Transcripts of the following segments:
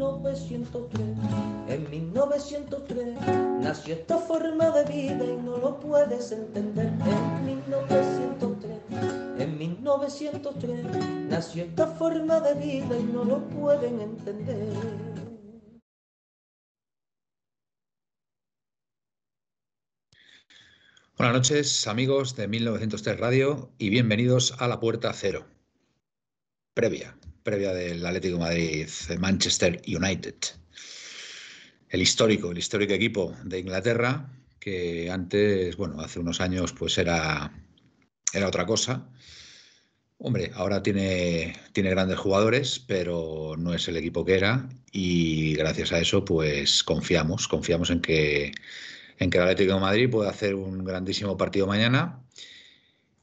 1903. En 1903 nació esta forma de vida y no lo puedes entender. En 1903, en 1903 nació esta forma de vida y no lo pueden entender. Buenas noches, amigos de 1903 Radio, y bienvenidos a la Puerta Cero. Previa, previa del Atlético Madrid Manchester United. El histórico, el histórico equipo de Inglaterra, que antes, bueno, hace unos años, pues era, era otra cosa. Hombre, ahora tiene, tiene grandes jugadores, pero no es el equipo que era, y gracias a eso, pues confiamos, confiamos en que en que el Atlético Madrid pueda hacer un grandísimo partido mañana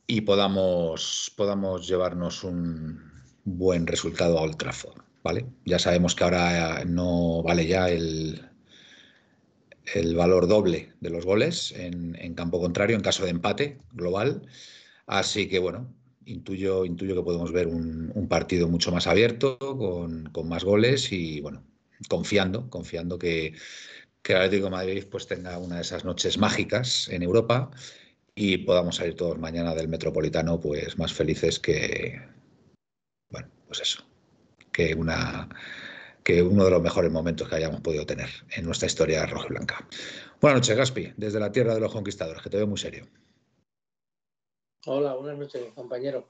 y podamos, podamos llevarnos un buen resultado a Old Trafford, ¿vale? Ya sabemos que ahora no vale ya el, el valor doble de los goles en, campo contrario en caso de empate global. Así que bueno, intuyo, intuyo que podemos ver un, partido mucho más abierto, con, con, más goles y bueno, confiando, confiando que, que el Atlético de Madrid pues tenga una de esas noches mágicas en Europa y podamos salir todos mañana del Metropolitano pues más felices que pues eso, que una que uno de los mejores momentos que hayamos podido tener en nuestra historia roja y blanca. Buenas noches, Gaspi, desde la tierra de los conquistadores, que te veo muy serio. Hola, buenas noches, compañero.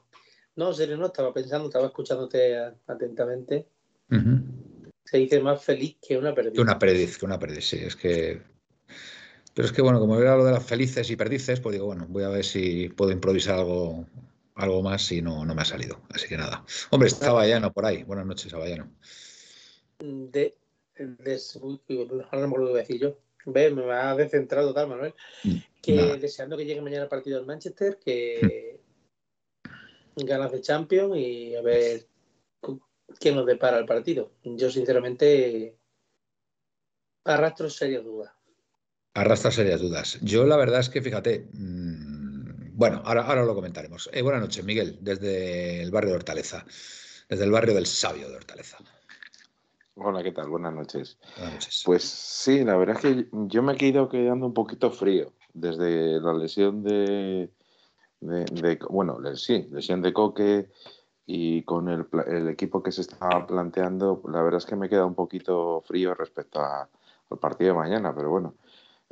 No, serio, no, estaba pensando, estaba escuchándote atentamente. Uh -huh se dice más feliz que una perdiz. Que una perdiz, que una perdiz, sí. Es que. Pero es que, bueno, como era lo de las felices y perdices, pues digo, bueno, voy a ver si puedo improvisar algo, algo más y no, no me ha salido. Así que nada. Hombre, está Bayano por ahí. Buenas noches, Bayano. De. de ahora no me lo voy a decir yo. Ve, me ha descentrado tal, Manuel. Que nada. deseando que llegue mañana el partido del Manchester, que ganas de Champions y a ver qué nos depara el partido. Yo, sinceramente, arrastro serias dudas. Arrastra serias dudas. Yo, la verdad es que, fíjate, mmm, bueno, ahora, ahora lo comentaremos. Eh, buenas noches, Miguel, desde el barrio de Hortaleza, desde el barrio del Sabio de Hortaleza. Hola, ¿qué tal? Buenas noches. Buenas noches. Pues sí, la verdad es que yo me he quedado quedando un poquito frío desde la lesión de, de, de bueno, sí, lesión de Coque, y con el, el, equipo que se está planteando, la verdad es que me queda un poquito frío respecto a, al partido de mañana, pero bueno,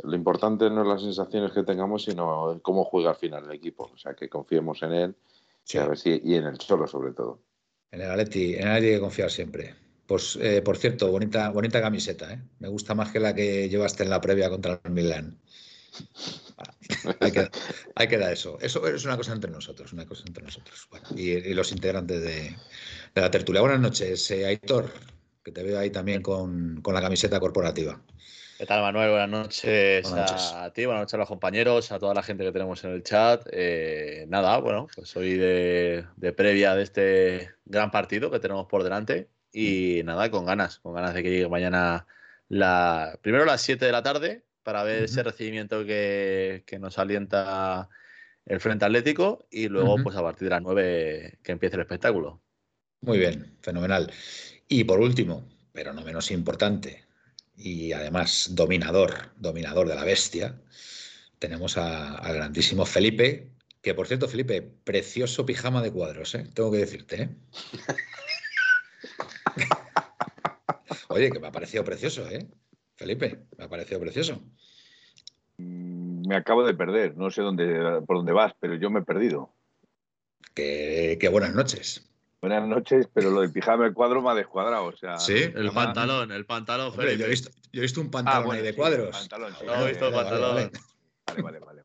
lo importante no es las sensaciones que tengamos, sino cómo juega al final el equipo, o sea, que confiemos en él sí. y, a ver si, y en el solo sobre todo. En el Atleti, en el Atleti hay que confiar siempre. Pues, eh, por cierto, bonita, bonita camiseta, ¿eh? me gusta más que la que llevaste en la previa contra el Milan. hay, que, hay que dar eso. Eso es una cosa entre nosotros, una cosa entre nosotros. Bueno, y, y, los integrantes de, de, la tertulia. Buenas noches, eh, Aitor, que te veo ahí también con, con, la camiseta corporativa. ¿Qué tal, Manuel? Buenas noches, buenas noches, a ti, buenas noches a los compañeros, a toda la gente que tenemos en el chat. Eh, nada, bueno, pues soy de, de, previa de este gran partido que tenemos por delante y nada, con ganas, con ganas de que llegue mañana la primero a las 7 de la tarde para ver uh -huh. ese recibimiento que, que, nos alienta el Frente Atlético y luego, uh -huh. pues a partir de las 9 que empiece el espectáculo. Muy bien, fenomenal. Y por último, pero no menos importante, y además dominador, dominador de la bestia, tenemos al grandísimo Felipe, que por cierto, Felipe, precioso pijama de cuadros, ¿eh? tengo que decirte. ¿eh? Oye, que me ha parecido precioso, ¿eh? Felipe, me ha parecido precioso. Me acabo de perder, no sé dónde, por dónde vas, pero yo me he perdido. Qué buenas noches. Buenas noches, pero lo del pijama de cuadro me ha descuadrado. O sea, sí, el pantalón, el pantalón, Hombre. Yo he, visto, yo he visto un pantalón ah, bueno, ahí de sí, cuadros. Pantalón, sí, no, he visto el pantalón. Vale, vale, vale. vale.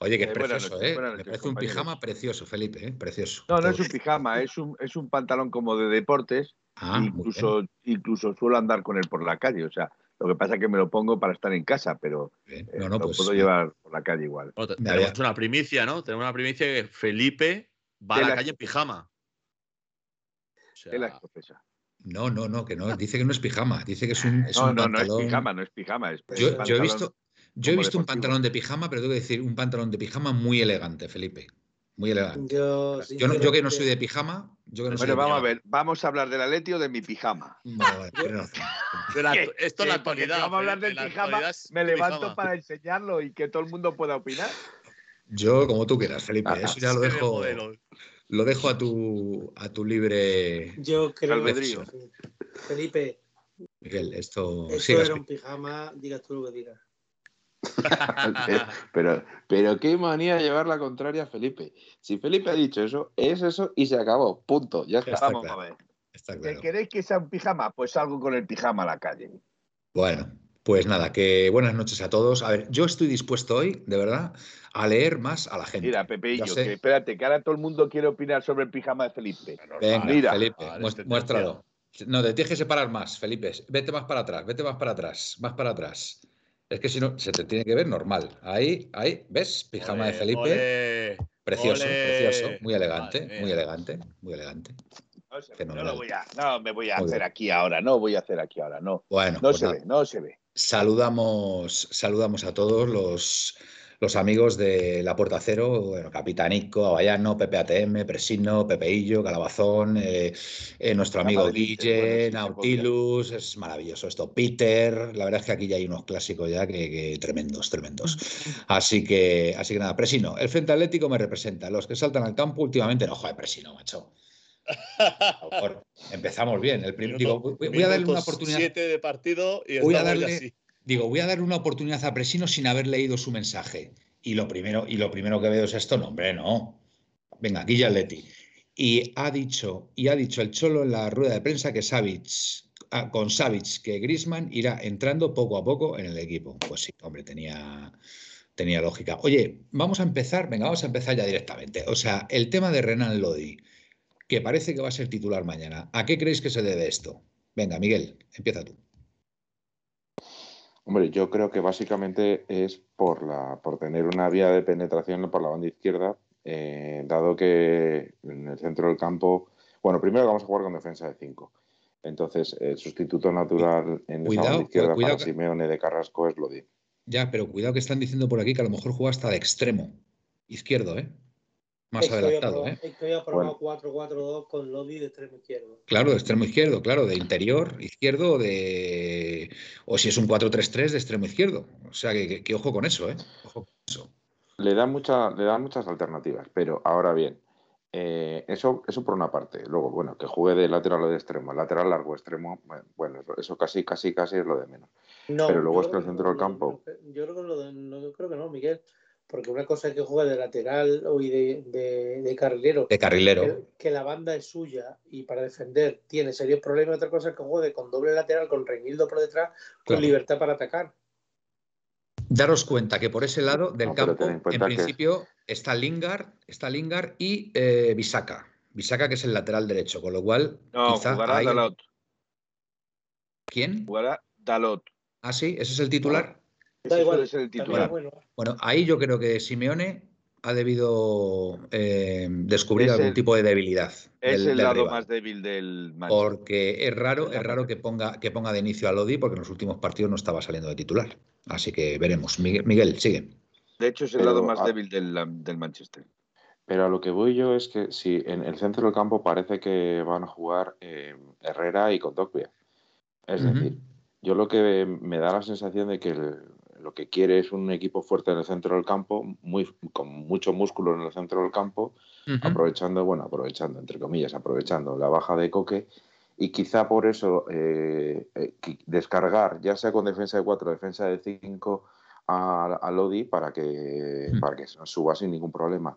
Oye, que es precioso, noches, ¿eh? Noches, Me parece un pijama precioso, Felipe, ¿eh? Precioso. No, no es un pijama, es un, es un pantalón como de deportes, Ah, incluso, incluso suelo andar con él por la calle. O sea, lo que pasa es que me lo pongo para estar en casa, pero eh, lo pues, puedo llevar por la calle igual. tenemos una primicia, ¿no? Tenemos una primicia que Felipe va a la, calle en pijama. No, no, no, que no. Dice que no es pijama. Dice que es un, es no, un no, no es pijama, no es pijama. yo, he visto, yo he visto un pantalón de pijama, pero tengo que decir, un pantalón de pijama muy elegante, Felipe. Muy elegante. Yo, yo, que no soy de pijama. Yo que no bueno, vamos a ver, ¿vamos a hablar del Atleti o de mi pijama? No, esto es la actualidad. Vamos a hablar del pijama, me levanto para enseñarlo y que todo el mundo pueda opinar. Yo, como tú quieras, Felipe, eso ya lo dejo. Lo dejo a tu, a tu libre. Yo creo que. Felipe. Miguel, esto. Esto era un pijama, digas tú lo que digas. pero, pero qué manía llevar la contraria a Felipe. Si Felipe ha dicho eso, es eso y se acabó. Punto. Ya está. Vamos a ver. Está ¿Queréis que sea un pijama? Pues salgo con el pijama a la calle. Bueno, pues nada, que buenas noches a todos. A ver, yo estoy dispuesto hoy, de verdad, a leer más a la gente. Mira, Pepe y yo, que espérate, que ahora todo el mundo quiere opinar sobre el pijama de Felipe. Venga, Mira. Felipe, muéstralo. No, te tienes que separar más, Felipe. Vete más para atrás, vete más para atrás, más para atrás. Es que si no, se te tiene que ver normal. Ahí, ahí, ¿ves? Pijama de Felipe. Precioso, precioso. Muy elegante, muy elegante, muy elegante. No, lo voy a, no me voy a hacer aquí ahora, no voy a hacer aquí ahora, no. Bueno, no pues se ve, no se ve. Saludamos, saludamos a todos los los amigos de La Puerta Cero, bueno, Capitanico, Avallano, Pepe ATM, Presino, Pepeillo, Calabazón, eh, eh, nuestro amigo Guille, Nautilus, es maravilloso esto, Peter, la verdad es que aquí ya hay unos clásicos ya que, tremendos, tremendos. Así que, así que nada, Presino, el Frente Atlético me representa, los que saltan al campo últimamente, no, joder, Presino, macho. Empezamos bien. El primer, digo, voy, a darle una oportunidad. Siete de partido y voy a darle, así. Digo, voy a dar una oportunidad a Presino sin haber leído su mensaje. Y lo primero, y lo primero que veo es esto, no, hombre, no. Venga, aquí ya Leti. Y ha dicho, y ha dicho el Cholo en la rueda de prensa que Savic, ah, con Savic, que Grisman irá entrando poco a poco en el equipo. Pues sí, hombre, tenía, tenía lógica. Oye, vamos a empezar, venga, vamos a empezar ya directamente. O sea, el tema de Renan Lodi, que parece que va a ser titular mañana. ¿A qué creéis que se debe esto? Venga, Miguel, empieza tú. Hombre, yo creo que básicamente es por, la, por tener una vía de penetración por la banda izquierda, eh, dado que en el centro del campo, bueno, primero vamos a jugar con defensa de 5. Entonces, el sustituto natural en la banda izquierda para Simeone de Carrasco es Lodi. Ya, pero cuidado que están diciendo por aquí que a lo mejor juega hasta de extremo izquierdo, ¿eh? Más adelantado. ¿eh? Estoy probar 4-4-2 con Lodi de extremo izquierdo. Claro, de extremo izquierdo, claro, de interior izquierdo de... o si es un 4-3-3 de extremo izquierdo. O sea, que, ojo con eso, ¿eh? Ojo con eso. Le da, mucha, le da muchas alternativas, pero ahora bien, eh, eso, eso por una parte. Luego, bueno, que juegue de lateral o de extremo, lateral largo, extremo, bueno, eso casi, casi, casi es lo de menos. pero luego es que el centro del campo. Yo creo que, lo de, no, creo que no, Miguel porque una cosa es que juega de lateral o de, de, carrilero. De carrilero. Que, la banda es suya y para defender tiene serios problemas. Otra cosa es que juegue con doble lateral, con Reinildo por detrás, con libertad para atacar. Daros cuenta que por ese lado del campo, en, principio, está Lingard, está Lingard y eh, Bisaca. Bisaca, que es el lateral derecho, con lo cual. No, quizá jugará Dalot. ¿Quién? Jugará Dalot. Ah, sí, ese es el titular. Da igual, es el titular. Bueno. ahí yo creo que Simeone ha debido eh, descubrir algún tipo de debilidad. Es el lado más débil del Porque es raro, es raro que ponga, que ponga de inicio a Lodi, porque en los últimos partidos no estaba saliendo de titular. Así que veremos. Miguel, sigue. De hecho, es el lado más débil del, Manchester. Pero a lo que voy yo es que si en el centro del campo parece que van a jugar eh, Herrera y Condocvia. Es decir, yo lo que me da la sensación de que el, lo que quiere es un equipo fuerte en el centro del campo, muy, con mucho músculo en el centro del campo, aprovechando, bueno, aprovechando, entre comillas, aprovechando la baja de Coque y quizá por eso eh, eh, descargar, ya sea con defensa de 4 defensa de 5 a, Lodi para que, para que suba sin ningún problema.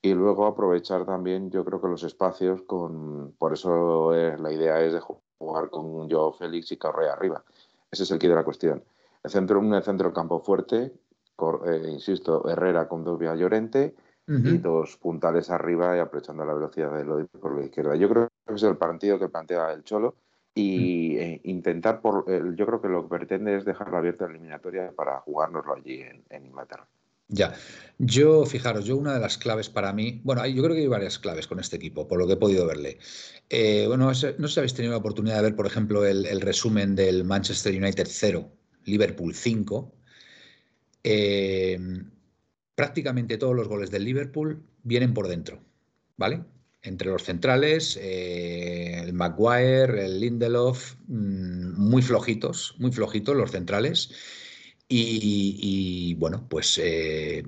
Y luego aprovechar también, yo creo que los espacios con. Por eso la idea es de jugar con Joao Félix y Correa arriba. Ese es el quid de la cuestión. El centro, un centro campo fuerte, eh, insisto, Herrera con Dubia Llorente, y dos puntales arriba y aprovechando la velocidad de Lodi por la izquierda. Yo creo que es el partido que plantea el Cholo y eh, intentar, por yo creo que lo que pretende es dejarlo abierto la eliminatoria para jugárnoslo allí en, Inglaterra. Ya, yo, fijaros, yo una de las claves para mí, bueno, yo creo que hay varias claves con este equipo, por lo que he podido verle. Eh, bueno, no sé si habéis tenido la oportunidad de ver, por ejemplo, el, resumen del Manchester United 0, Liverpool 5. Eh, prácticamente todos los goles del Liverpool vienen por dentro, ¿vale? Entre los centrales, eh, el Maguire, el Lindelof, mm, muy flojitos, muy flojitos los centrales. Y, bueno, pues eh,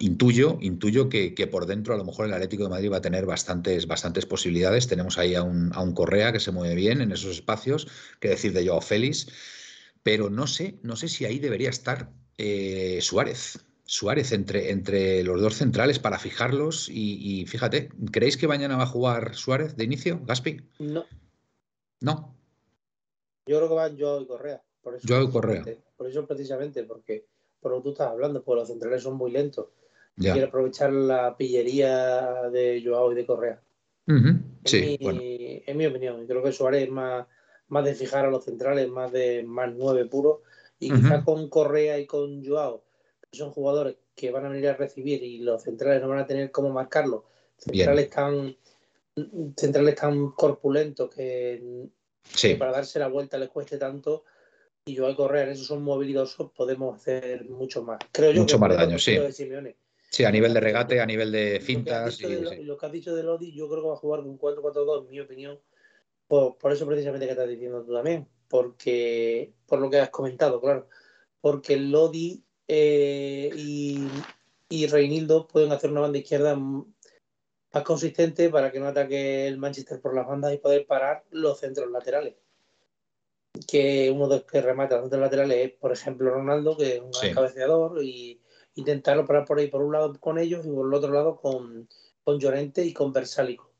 intuyo, intuyo que, por dentro a lo mejor el Atlético de Madrid va a tener bastantes, bastantes posibilidades. Tenemos ahí a un, a un Correa que se mueve bien en esos espacios, que decir de Joao Félix, pero no sé, no sé si ahí debería estar eh, Suárez. Suárez entre, entre los dos centrales para fijarlos y, fíjate, ¿creéis que mañana va a jugar Suárez de inicio, Gaspi? No. No. Yo creo que va Joao y Correa. Por eso, Joao y Correa. Por eso precisamente, porque por lo que tú estás hablando, pues los centrales son muy lentos. Quiere aprovechar la pillería de Joao y de Correa. Sí, en, mi, opinión. Creo que Suárez es más, más de fijar a los centrales, más de más nueve puro. Y quizá con Correa y con Joao son jugadores que van a venir a recibir y los centrales no van a tener cómo marcarlo. Centrales tan, centrales tan corpulentos que, para darse la vuelta les cueste tanto. Y yo al correr, esos son movilidosos, podemos hacer mucho más. Creo yo mucho más daño, sí. Sí, a nivel de regate, a nivel de fintas. Lo que, has dicho de Lodi, yo creo que va a jugar con 4-4-2, en mi opinión. Por, por, eso precisamente que estás diciendo tú también. Porque, por lo que has comentado, claro. Porque Lodi eh, y, y, Reinildo pueden hacer una banda izquierda más consistente para que no ataque el Manchester por las bandas y poder parar los centros laterales. Que uno de los que remata los centros laterales es, por ejemplo, Ronaldo, que es un cabeceador, y intentarlo parar por ahí por un lado con ellos y por el otro lado con, con Llorente y con Versálico.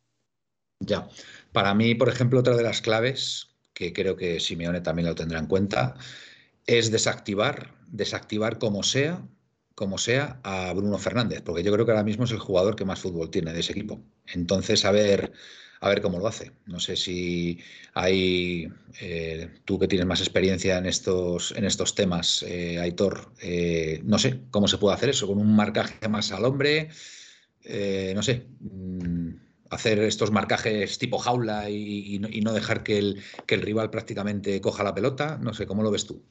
Ya. Para mí, por ejemplo, otra de las claves, que creo que Simeone también lo tendrá en cuenta, es desactivar, desactivar como sea, como sea, a Bruno Fernández, porque yo creo que ahora mismo es el jugador que más fútbol tiene de ese equipo. Entonces, a ver, a ver cómo lo hace. No sé si hay, eh, tú que tienes más experiencia en estos, en estos temas, eh, Aitor, eh, no sé cómo se puede hacer eso, con un marcaje más al hombre, no sé, mm, hacer estos marcajes tipo jaula y, no dejar que el, que el rival prácticamente coja la pelota, no sé, ¿cómo lo ves tú?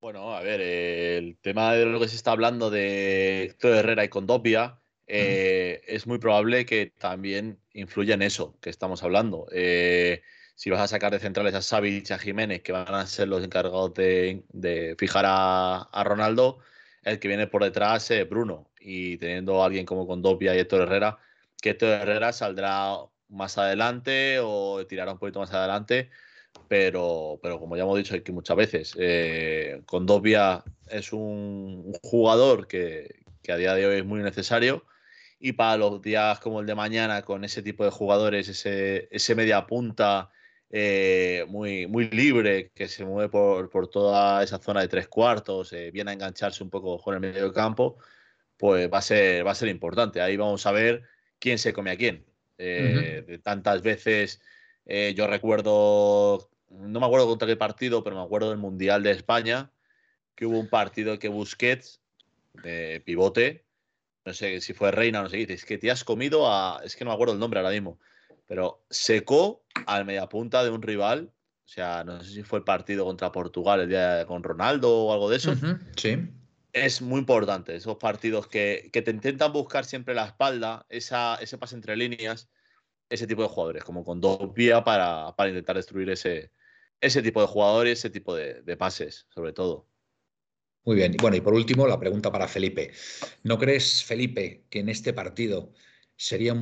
Bueno, a ver, el tema de lo que se está hablando de Héctor Herrera y Condopia eh, es muy probable que también influya en eso que estamos hablando. Eh, si vas a sacar de centrales a Savic y a Jiménez, que van a ser los encargados de, fijar a, Ronaldo, el que viene por detrás es Bruno. Y teniendo a alguien como Condopia y Héctor Herrera, que Héctor Herrera saldrá más adelante o tirará un poquito más adelante pero, pero como ya hemos dicho aquí muchas veces, eh, Condovia es un, jugador que, a día de hoy es muy necesario y para los días como el de mañana, con ese tipo de jugadores, ese, ese media punta eh, muy, muy libre que se mueve por, toda esa zona de tres cuartos, eh, viene a engancharse un poco con el medio campo, pues va a ser, va a ser importante. Ahí vamos a ver quién se come a quién. De tantas veces eh, yo recuerdo, no me acuerdo contra qué partido, pero me acuerdo del Mundial de España, que hubo un partido que Busquets, de pivote, no sé si fue Reina o no sé qué, es que te has comido a, es que no me acuerdo el nombre ahora mismo, pero secó al mediapunta de un rival, o sea, no sé si fue el partido contra Portugal el día con Ronaldo o algo de eso. sí. Es muy importante, esos partidos que, que, te intentan buscar siempre la espalda, esa, ese pase entre líneas, ese tipo de jugadores, como con dos vías para, intentar destruir ese, ese tipo de jugadores, ese tipo de, pases, sobre todo. Muy bien. Bueno, y por último, la pregunta para Felipe. ¿No crees, Felipe, que en este partido sería,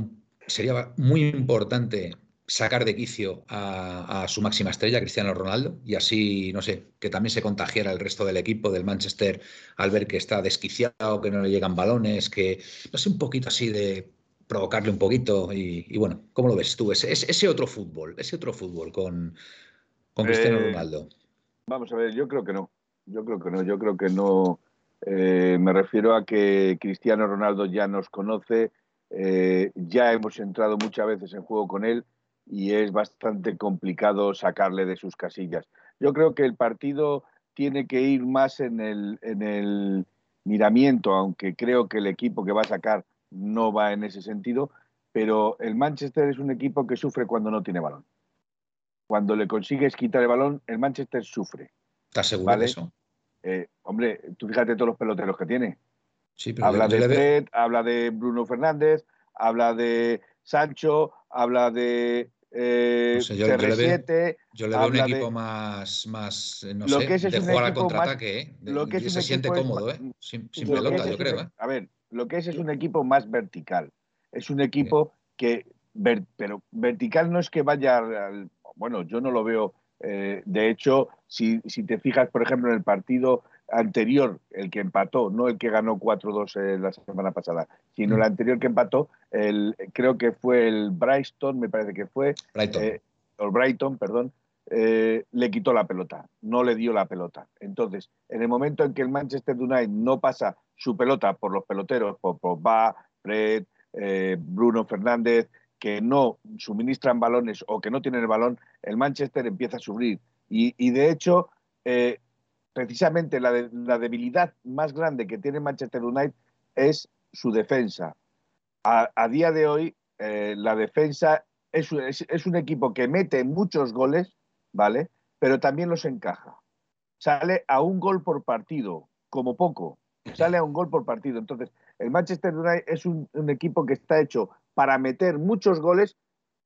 sería muy importante sacar de quicio a, a, su máxima estrella, Cristiano Ronaldo, y así, no sé, que también se contagiara el resto del equipo del Manchester al ver que está desquiciado, que no le llegan balones, que, no sé, un poquito así de provocarle un poquito. Y, bueno, ¿cómo lo ves tú? Ese, ese, otro fútbol, ese otro fútbol con, con Cristiano eh, Ronaldo. Vamos a ver, yo creo que no. Yo creo que no. Yo creo que no. Eh, me refiero a que Cristiano Ronaldo ya nos conoce, eh, ya hemos entrado muchas veces en juego con él y es bastante complicado sacarle de sus casillas. Yo creo que el partido tiene que ir más en el, en el miramiento, aunque creo que el equipo que va a sacar no va en ese sentido, pero el Manchester es un equipo que sufre cuando no tiene balón. Cuando le consigues quitar el balón, el Manchester sufre. ¿Estás seguro de eso? Eh, hombre, tú fíjate todos los peloteros que tiene. Sí, pero habla de Fred, habla de Bruno Fernández, habla de Sancho, habla de eh, yo, le veo, un equipo más, más no sé, de jugar al contraataque, ¿eh? lo que se siente cómodo, ¿eh? Sin, pelota, yo creo. ¿eh? A ver, lo que es es un equipo más vertical. Es un equipo que, pero vertical no es que vaya al, bueno, yo no lo veo. Eh, de hecho, si, si, te fijas, por ejemplo, en el partido anterior, el que empató, no el que ganó 4-2 eh, la semana pasada, sino el mm. anterior que empató, el, creo que fue el Brighton, me parece que fue, Brighton, eh, o Brighton perdón, eh, le quitó la pelota, no le dio la pelota. Entonces, en el momento en que el Manchester United no pasa su pelota por los peloteros, por Pogba, Fred, Bruno Fernández, que no suministran balones o que no tienen el balón, el Manchester empieza a sufrir. Y, y de hecho, precisamente la, debilidad más grande que tiene Manchester United es su defensa. A, día de hoy, eh, la defensa es, un equipo que mete muchos goles, ¿vale? Pero también los encaja. Sale a un gol por partido, como poco. Sale a un gol por partido. Entonces, el Manchester United es un equipo que está hecho para meter muchos goles,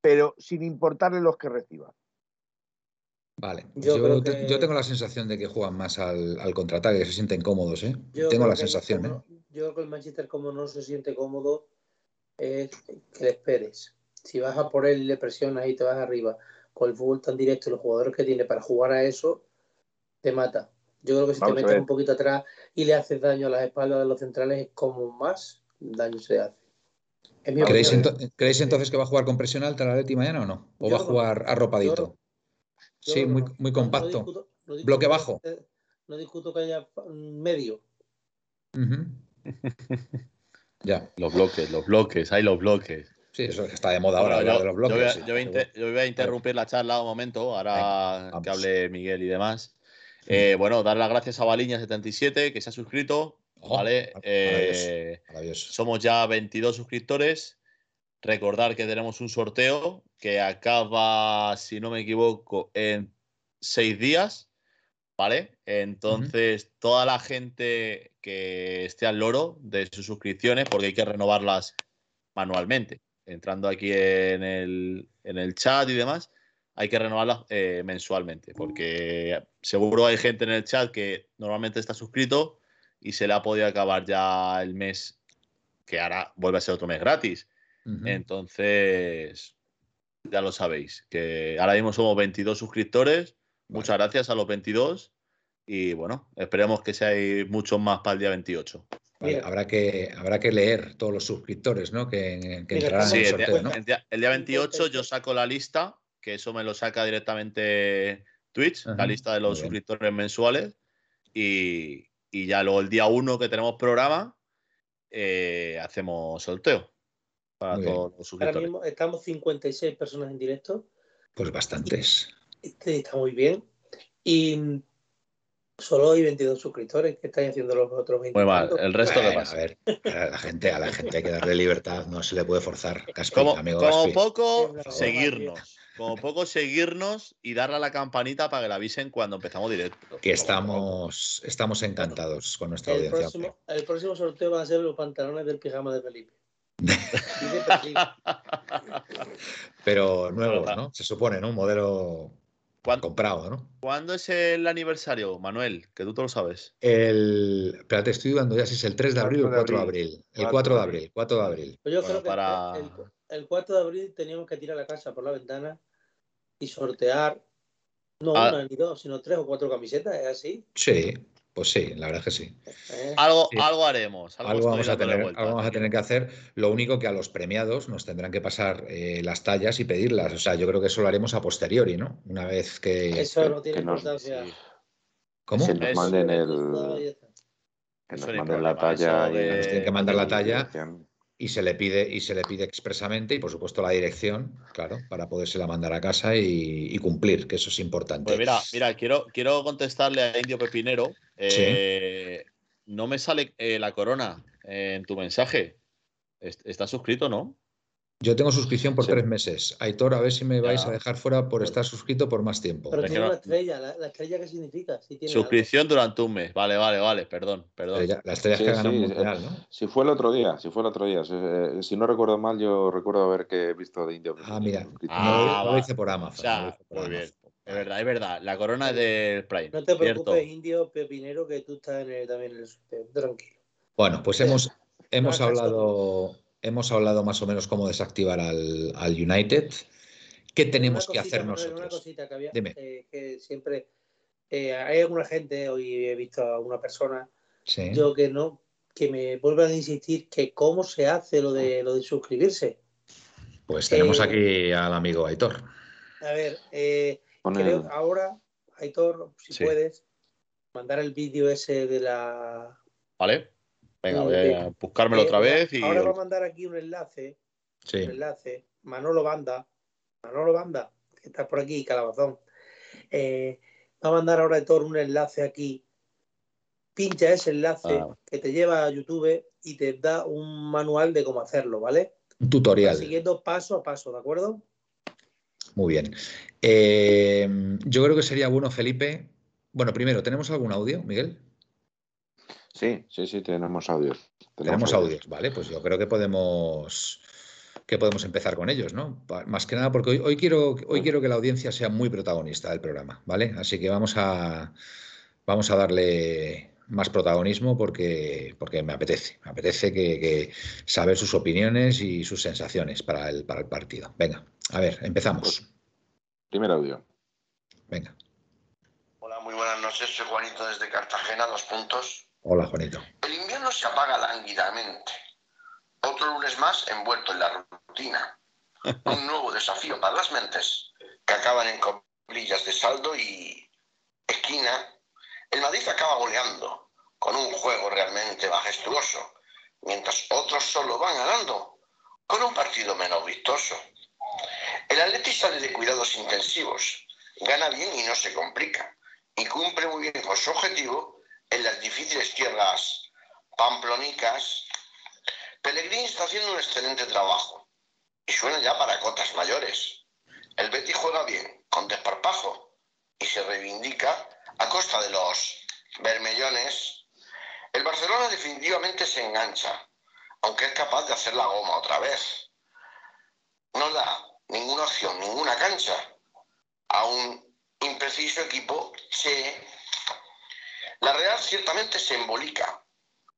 pero sin importarle los que reciba. Vale, yo, tengo la sensación de que juegan más al, contraataque, que se sienten cómodos, ¿eh? tengo la sensación, ¿eh? Yo creo que el Manchester, como no se siente cómodo, es que le esperes. Si vas a por él y le presionas y te vas arriba, con el fútbol tan directo y los jugadores que tiene para jugar a eso, te mata. Yo creo que si te metes un poquito atrás y le haces daño a las espaldas de los centrales, es como más daño se hace. ¿Creéis, entonces que va a jugar con presión alta la Leti mañana o no? ¿O va a jugar arropadito? Sí, muy, muy compacto. Bloque bajo. No discuto que haya medio. ya. Los bloques, los bloques, hay los bloques. Sí, eso está de moda ahora, yo, de los bloques. Yo voy, a, interrumpir la charla un momento, ahora que hable Miguel y demás. Eh, bueno, dar las gracias a Baliña77, que se ha suscrito. Oh, ¿vale? Eh, somos ya 22 suscriptores. Recordar que tenemos un sorteo que acaba, si no me equivoco, en seis días. ¿Vale? Entonces, toda la gente que esté al loro de sus suscripciones, porque hay que renovarlas manualmente, entrando aquí en el, en el chat y demás, hay que renovarlas eh, mensualmente, porque seguro hay gente en el chat que normalmente está suscrito y se le ha podido acabar ya el mes, que ahora vuelve a ser otro mes gratis. Entonces, ya lo sabéis, que ahora mismo somos 22 suscriptores. Muchas gracias a los 22 y bueno, esperemos que seáis muchos más para el día 28. habrá, que, habrá que leer todos los suscriptores, ¿no? Que, entrarán en el sorteo, el día, el día 28 yo saco la lista, que eso me lo saca directamente Twitch, la lista de los suscriptores mensuales. Y, ya luego el día 1 que tenemos programa, eh, hacemos sorteo para todos los suscriptores. Ahora mismo estamos 56 personas en directo. Pues bastantes. Este está muy bien. Y solo hay 22 suscriptores que están haciendo los otros 20. Muy mal, el resto de pasa. A ver, a la gente, a la gente hay que darle libertad, no se le puede forzar. como, como poco seguirnos. Como poco seguirnos y darle a la campanita para que la avisen cuando empezamos directo. Que estamos, estamos encantados con nuestra audiencia. el próximo sorteo va a ser los pantalones del pijama de Felipe. Pero nuevos, ¿no? Se supone, ¿no? Un modelo comprado, ¿no? ¿Cuándo es el aniversario, Manuel? Que tú te lo sabes. El. Espérate, estoy dudando ya si es el 3 de abril o el 4 de abril. El 4 de abril, 4 de abril. Pues yo creo que el, 4 de abril teníamos que tirar la casa por la ventana y sortear no ah. una ni dos, sino tres o cuatro camisetas, ¿es así? Sí, pues sí, la verdad es que sí. Eh. Algo, algo haremos. Algo, vamos, a tener, algo vamos, a tener, que hacer. Lo único que a los premiados nos tendrán que pasar eh, las tallas y pedirlas. O sea, yo creo que eso lo haremos a posteriori, ¿no? Una vez que. Eso no tiene importancia. ¿Cómo? Que nos manden el. Que nos manden la talla. Y... Nos tienen que mandar la talla y se le pide y se le pide expresamente y por supuesto la dirección, claro, para podérsela mandar a casa y, cumplir, que eso es importante. Pues mira, mira, quiero, quiero contestarle a Indio Pepinero. Eh, no me sale eh, la corona en tu mensaje. ¿Estás suscrito, no? Yo tengo suscripción por tres meses. Aitor, a ver si me vais a dejar fuera por estar suscrito por más tiempo. Pero tiene una estrella. ¿La, estrella qué significa? Suscripción durante un mes. Vale, vale, vale. Perdón, perdón. La estrella que ganó Mundial, ¿no? Si fue el otro día, si fue el otro día. Si, no recuerdo mal, yo recuerdo haber que visto de Indio. Ah, mira. Ah, lo hice por Amazon. muy bien. Es verdad, es verdad. La corona es del Prime. No te preocupes, Indio Pepinero, que tú estás también en el Tranquilo. Bueno, pues hemos, hemos hablado hemos hablado más o menos cómo desactivar al, United. ¿Qué tenemos que hacer nosotros? Una cosita que había, eh, que siempre eh, hay alguna gente, hoy he visto a una persona, yo que no, que me vuelvan a insistir que cómo se hace lo de lo de suscribirse. Pues tenemos eh, aquí al amigo Aitor. A ver, creo ahora, Aitor, si puedes, mandar el vídeo ese de la. Vale. Venga, voy a buscármelo otra vez. Y... Ahora voy a mandar aquí un enlace. Sí. Un enlace. Manolo Banda. Manolo Banda, que está por aquí, Calabazón. Eh, va a mandar ahora de todo un enlace aquí. Pincha ese enlace ah. que te lleva a YouTube y te da un manual de cómo hacerlo, ¿vale? Un tutorial. siguiendo paso a paso, ¿de acuerdo? Muy bien. Eh, yo creo que sería bueno, Felipe. Bueno, primero, ¿tenemos algún audio, Miguel? Sí, sí, sí, tenemos audios. Tenemos, audios. vale, pues yo creo que podemos que podemos empezar con ellos, ¿no? Más que nada porque hoy, hoy, quiero, hoy quiero que la audiencia sea muy protagonista del programa, ¿vale? Así que vamos a, vamos a darle más protagonismo porque, porque me apetece, me apetece que, saber sus opiniones y sus sensaciones para el, para el partido. Venga, a ver, empezamos. Pues, primer audio. Venga. Hola, muy buenas noches, soy Juanito desde Cartagena, dos puntos. Hola, Juanito. El invierno se apaga lánguidamente. Otro lunes más envuelto en la rutina. Un nuevo desafío para las mentes que acaban en coplillas de saldo y esquina. El Madrid acaba goleando con un juego realmente majestuoso, mientras otros solo van ganando con un partido menos vistoso. El Atleti sale de cuidados intensivos, gana bien y no se complica, y cumple muy bien con su objetivo en las difíciles tierras pamplonicas, Pellegrini está haciendo un excelente trabajo y suena ya para cotas mayores. El Betty juega bien, con desparpajo, y se reivindica a costa de los bermellones. El Barcelona definitivamente se engancha, aunque es capaz de hacer la goma otra vez. No da ninguna opción, ninguna cancha a un impreciso equipo Che la Real ciertamente se embolica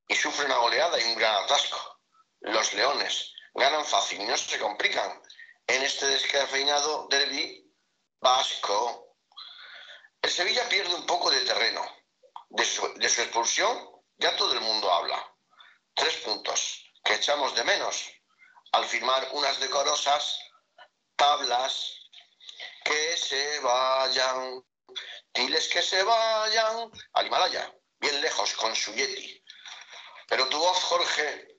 y sufre una goleada y un gran atasco. Los Leones ganan fácil y no se complican en este descafeinado derby vasco. El Sevilla pierde un poco de terreno. De su, de su expulsión ya todo el mundo habla. Tres puntos que echamos de menos al firmar unas decorosas tablas que se vayan Diles que se vayan al Himalaya, bien lejos con su Yeti. Pero tu voz, Jorge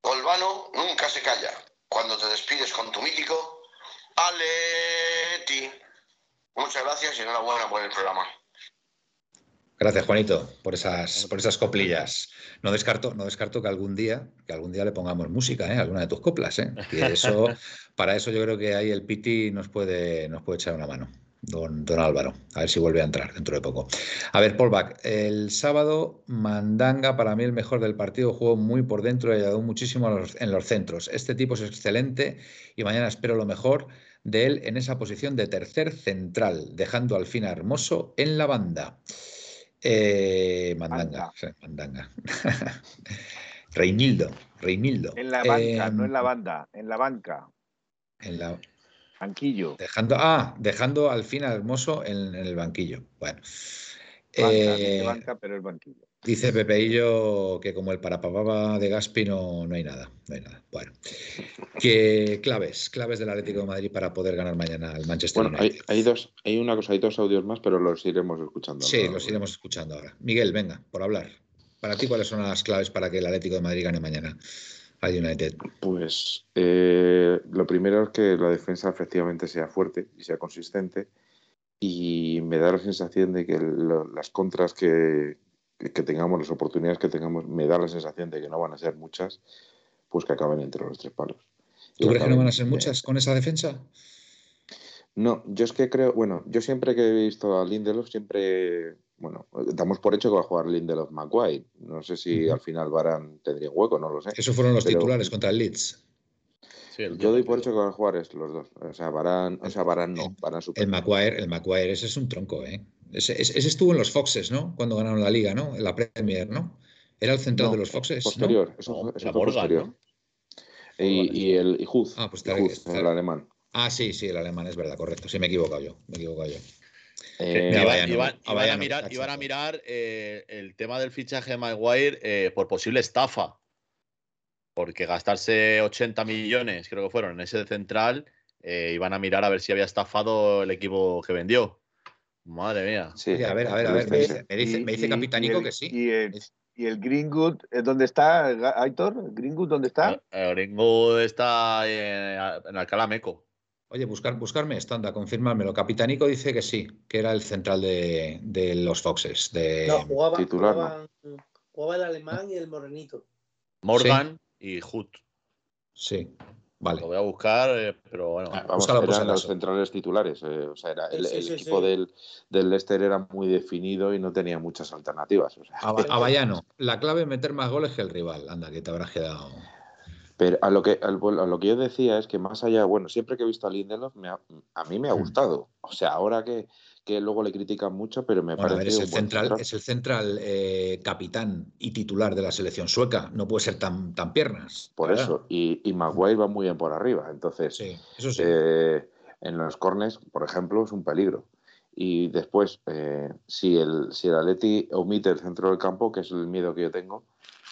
Golvano, nunca se calla cuando te despides con tu mítico Aleti. Muchas gracias y enhorabuena por el programa. Gracias, Juanito, por esas, por esas coplillas. No descarto, no descarto que algún día, que algún día le pongamos música, ¿eh? alguna de tus coplas, ¿eh? eso, para eso yo creo que ahí el Piti nos puede, nos puede echar una mano don, Álvaro. A ver si vuelve a entrar dentro de poco. A ver, Paul Back, el sábado Mandanga, para mí el mejor del partido, jugó muy por dentro y ayudó muchísimo en los centros. Este tipo es excelente y mañana espero lo mejor de él en esa posición de tercer central, dejando al fin a Hermoso en la banda. Eh, mandanga, Mandanga. Reinildo, Reinildo. En la banca, no en la em, banda, en la banca. En la, Banquillo. Dejando, ah, dejando al fin a Hermoso en, el banquillo. Bueno. Eh, banca, pero el banquillo. Dice Pepeillo que como el parapapá de Gaspi no, no hay nada. No hay nada. Bueno. ¿Qué claves, claves del Atlético de Madrid para poder ganar mañana al Manchester United. Hay, hay, dos, hay una cosa, hay dos audios más, pero los iremos escuchando. Sí, los iremos escuchando ahora. Miguel, venga, por hablar. Para ti, ¿cuáles son las claves para que el Atlético de Madrid gane mañana a United? Pues eh, lo primero es que la defensa efectivamente sea fuerte y sea consistente. Y me da la sensación de que las contras que, que tengamos, las oportunidades que tengamos, me da la sensación de que no van a ser muchas, pues que acaben entre los tres palos. ¿Tú crees que no van a ser muchas con esa defensa? No, yo es que creo, bueno, yo siempre que he visto a Lindelof, siempre, bueno, damos por hecho que va a jugar Lindelof McGuire. No sé si al final Baran tendría hueco, no lo sé. Esos fueron los titulares contra el Leeds. yo doy por hecho que van a jugar los dos. O sea, Baran, o sea, Baran no, Baran super. El McGuire, el McGuire, ese es un tronco, ¿eh? Ese, estuvo en los Foxes, ¿no? Cuando ganaron la liga, ¿no? En la Premier, ¿no? Era el central de los Foxes. Posterior, eso, fue posterior. Y, el y Huz, ah, pues el alemán. Ah, sí, sí, el alemán es verdad, correcto. Sí, me he equivocado yo. Me he equivocado yo. Eh, iban, a mirar, iban a mirar eh, el tema del fichaje de Maguire eh, por posible estafa. Porque gastarse 80 millones, creo que fueron, en ese central, iban a mirar a ver si había estafado el equipo que vendió. Madre mía. Sí, a ver, a ver, a ver. Me dice, me dice, me dice Capitánico que sí. Y el, y el Greenwood, ¿dónde está, Aitor? ¿Greenwood dónde está? El, Greenwood está en, Alcalá Meco. Oye, buscar, buscarme esto, anda, confírmamelo. Capitánico dice que sí, que era el central de, de los Foxes. De... No, jugaba, titular, jugaba, el alemán y el morenito. Morgan y Hut. Sí. Vale. Lo voy a buscar, eh, pero bueno. Ah, vamos, eran los centrales titulares. Eh, o sea, era, el, equipo Del, del, Leicester era muy definido y no tenía muchas alternativas. O sea, a, la clave es meter más goles que el rival. Anda, que te habrás quedado. Pero a lo que a lo que yo decía es que más allá, bueno, siempre que he visto a Lindelof, a mí me ha hmm. gustado. O sea, ahora que, que luego le critican mucho, pero me parece. es, el central, es el central eh, capitán y titular de la selección sueca. No puede ser tan, tan piernas. Por eso. Y, y, Maguire va muy bien por arriba. Entonces, eso sí. Eh, en los cornes, por ejemplo, es un peligro. Y después, eh, si, el, si el Atleti omite el centro del campo, que es el miedo que yo tengo,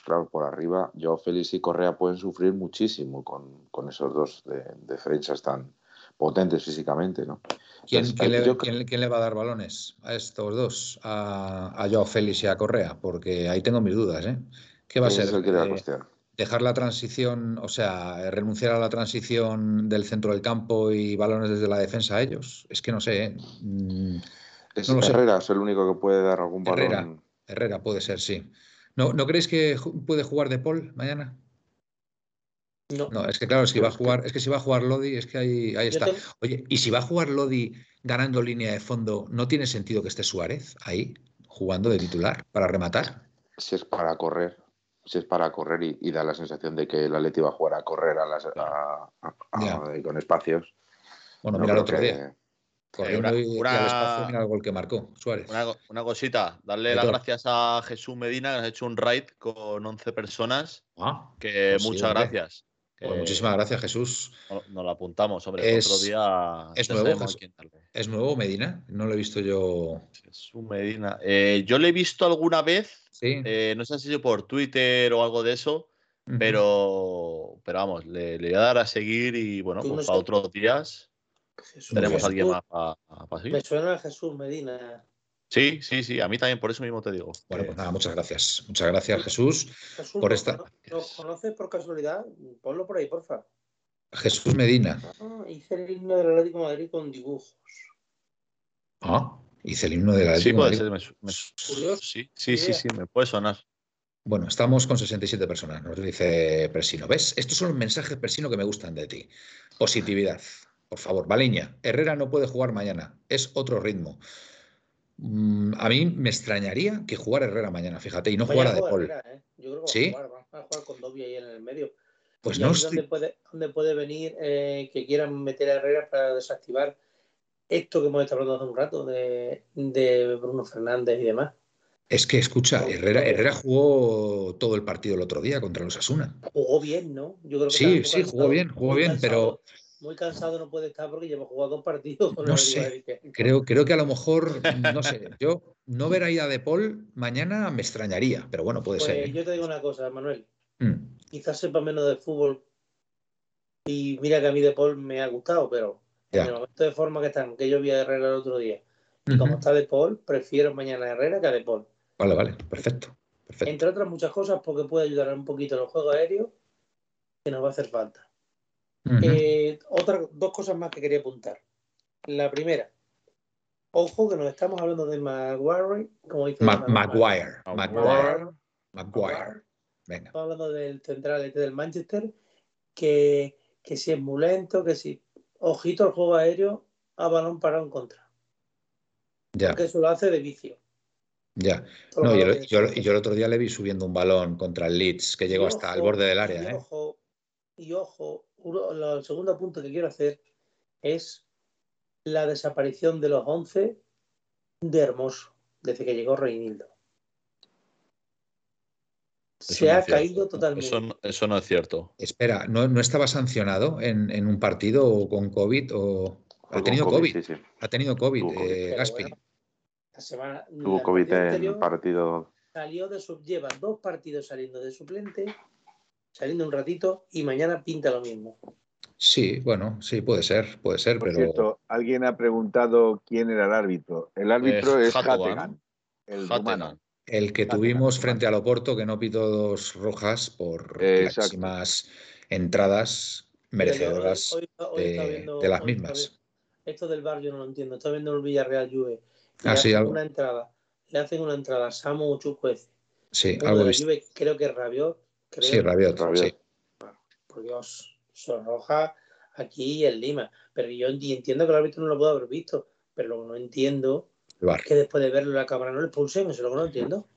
claro, por arriba, yo, Félix y Correa pueden sufrir muchísimo con, esos dos de, defensas tan potentes físicamente, ¿no? ¿Quién, le, va a dar balones a estos dos? A, a Joao Félix y a Correa, porque ahí tengo mis dudas, ¿eh? ¿Qué va a ser? Eh, dejar la transición, o sea, renunciar a la transición del centro del campo y balones desde la defensa a ellos. Es que no sé. ¿eh? Mm, es, Herrera es el único que puede dar algún balón. Herrera, Herrera puede ser, sí. ¿No, ¿No creéis que puede jugar De Paul mañana? No. no, es que claro, si va a jugar, es que si va a jugar Lodi, es que ahí, ahí está. Oye, y si va a jugar Lodi ganando línea de fondo, ¿no tiene sentido que esté Suárez ahí jugando de titular para rematar? Si es para correr, si es para correr y, da la sensación de que el Atleti va a jugar a correr a las, con espacios. Bueno, mira el otro día. Corriendo una, y, espacio, mira el gol que marcó Suárez. Una, cosita, darle las gracias a Jesús Medina, que nos ha hecho un raid con 11 personas. Ah, que pues muchas gracias. Pues muchísimas gracias, Jesús. Nos lo apuntamos, hombre. Es, otro día. Es nuevo, ¿Es nuevo Medina? No lo he visto yo. Jesús Medina. Eh, yo lo he visto alguna vez. Sí. Eh, no sé si por Twitter o algo de eso. Pero, pero vamos, le, voy a dar a seguir y bueno, pues para otros días tenemos a alguien más para, seguir. Me suena a Jesús Medina. Sí, sí, sí, a mí también, por eso mismo te digo. Bueno, pues nada, muchas gracias. Muchas gracias, Jesús, por esta. ¿Lo conoces por casualidad? Ponlo por ahí, porfa. Jesús Medina. Ah, hice el himno del Atlético de Madrid con dibujos. Ah, hice el himno del Atlético de Madrid. sí, sí, sí, sí, me puede sonar. Bueno, estamos con 67 personas, nos dice Persino. ¿Ves? Estos son los mensajes, Persino, que me gustan de ti. Positividad. Por favor, Baleña. Herrera no puede jugar mañana. Es otro ritmo. Mm, a mí me extrañaría que jugara Herrera mañana, fíjate, y no jugara de Paul. ¿eh? Yo creo que va, a jugar, con Dobby ahí en el medio. Pues no ¿Dónde puede, dónde puede venir eh, que quieran meter a Herrera para desactivar esto que hemos estado hablando hace un rato de, Bruno Fernández y demás? Es que, escucha, Herrera, Herrera jugó todo el partido el otro día contra los Asuna. Jugó bien, ¿no? Yo creo que sí, sí, jugó bien, jugó bien, pero muy cansado no puede estar porque lleva jugado dos partidos. no sé, creo, creo que a lo mejor, no sé, yo no ver a De Paul mañana me extrañaría, pero bueno, puede pues ser. ¿eh? Yo te digo una cosa, Manuel. Mm. Quizás sepa menos de fútbol y mira que a mí De Paul me ha gustado, pero en el momento de forma que están, que yo vi a Herrera el otro día, y como está De Paul, prefiero mañana a Herrera que a De Paul. Vale, vale, perfecto, perfecto. Entre otras muchas cosas porque puede ayudar un poquito en el juego aéreo que nos va a hacer falta. Eh, otras dos cosas más que quería apuntar. La primera, ojo que nos estamos hablando de Maguire, como dice Maguire. Maguire. Maguire. Venga. Estamos hablando del central este del Manchester, que, que si es muy lento, que si. Ojito al juego aéreo a balón parado en contra. Ya. Porque eso lo hace de vicio. Ya. No, yo, yo, el otro día le vi subiendo un balón contra el Leeds que llegó hasta el borde del área. Y ¿eh? ojo, y ojo el segundo punto que quiero hacer es la desaparición de los 11 de Hermoso desde que llegó Reinildo. Se ha caído totalmente. Eso, no es cierto. Espera, ¿no, estaba sancionado en, un partido con COVID o ha tenido COVID? Ha tenido COVID, eh, Gaspi. Tuvo COVID en partido. Salió de su, lleva dos partidos saliendo de suplente, saliendo un ratito y mañana pinta lo mismo. Sí, bueno, sí, puede ser, puede ser, Por pero. Cierto, alguien ha preguntado quién era el árbitro. El árbitro es, Hattegan, el El que tuvimos frente al Oporto, que no pitó dos rojas por máximas entradas merecedoras de, las mismas. esto del bar yo no lo entiendo. Está viendo el Villarreal Juve le, ah, hacen una entrada, le hacen una entrada a Samu Chukwueze. Sí, algo de Juve, creo que Rabiot. Creo, sí, Rabiot, Sí. Por Dios, Sonroja aquí en Lima. Pero yo entiendo que el árbitro no lo puede haber visto, pero lo que no entiendo es que después de verlo la cámara no le expulsen, eso es lo que no entiendo.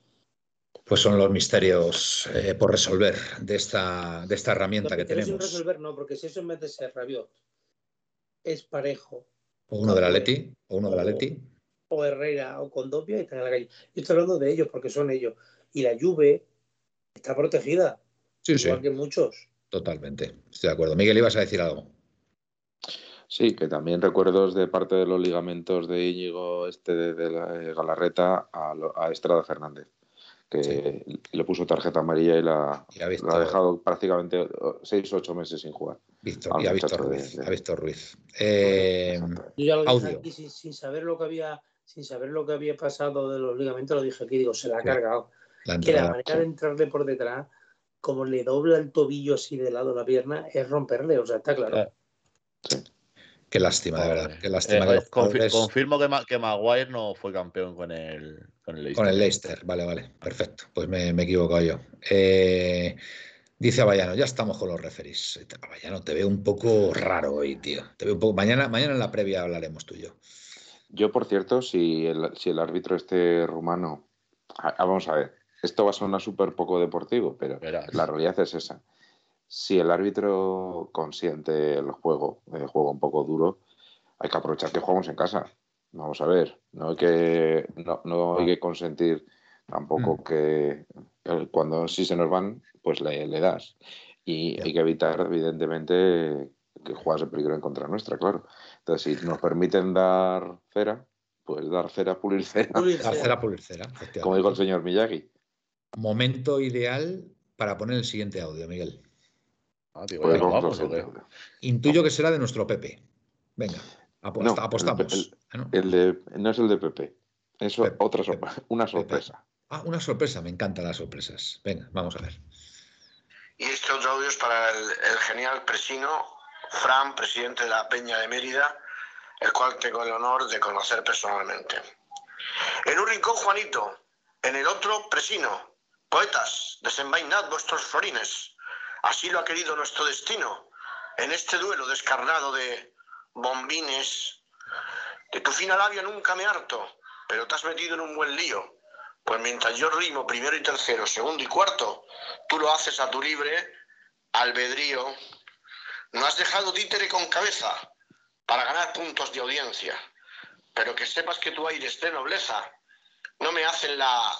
Pues son los misterios eh, por resolver de esta, de esta herramienta que tenemos. Sin resolver, no, porque si eso en vez de ser Rabiot es parejo. O uno de la Leti, o uno de la Leti o Herrera o Condopia y están en la calle. Yo estoy hablando de ellos porque son ellos. Y la Juve está protegida. Sí, igual sí. que muchos. Totalmente. Estoy de acuerdo. Miguel, ibas a decir algo. Sí, que también recuerdos de parte de los ligamentos de Íñigo este de, la eh, Galarreta a, Estrada Fernández, que le puso tarjeta amarilla y la, ha, dejado prácticamente seis o ocho meses sin jugar. Víctor, y ha visto Ruiz. Ha visto Ruiz. Eh, audio. sin, saber lo que había sin saber lo que había pasado de los ligamentos, lo dije aquí, digo, se la ha cargado. que la manera de entrarle por detrás, como le dobla el tobillo así de lado la pierna, es romperle, o sea, está claro. Qué lástima, de verdad. Qué lástima. Eh, confirmo que, que, Maguire no fue campeón con el, con el Leicester. Con el Leicester, vale, vale. Perfecto. Pues me, me he equivocado yo. Eh, dice Avallano, ya estamos con los referís. Avallano, te veo un poco raro hoy, tío. Te veo un poco... Mañana, mañana en la previa hablaremos tú y yo. Yo, por cierto, si el, si el árbitro este rumano, vamos a ver, esto va a sonar súper poco deportivo, pero la realidad es esa. Si el árbitro consiente el juego, el juego un poco duro, hay que aprovechar que jugamos en casa. Vamos a ver, no hay que, no, hay que consentir tampoco mm. que cuando sí se nos van, pues le, le das. Y hay que evitar, evidentemente, que juegas en peligro en contra nuestra, claro. Entonces, si nos permiten dar cera, pues dar cera, pulir cera. dar cera, pulir cera. Como dijo el señor Miyagi. Momento ideal para poner el siguiente audio, Miguel. Ah, pues Intuyo que será de nuestro Pepe. Venga, apostamos. Ah, el, de, no es el de Pepe. Eso es otra sorpresa, una sorpresa. Ah, una sorpresa, me encantan las sorpresas. Venga, vamos a ver. Y este otro audio es para el, el genial Presino Fran, presidente de la Peña de Mérida, el cual tengo el honor de conocer personalmente. En un rincón Juanito, en el otro Presino. Poetas, desenvainad vuestros florines. Así lo ha querido nuestro destino. En este duelo descarnado de bombines, de tu fina labia nunca me harto, pero te has metido en un buen lío. Pues mientras yo rimo primero y tercero, segundo y cuarto, tú lo haces a tu libre albedrío no has dejado títere con cabeza para ganar puntos de audiencia, pero que sepas que tu aire es de nobleza. No me hacen la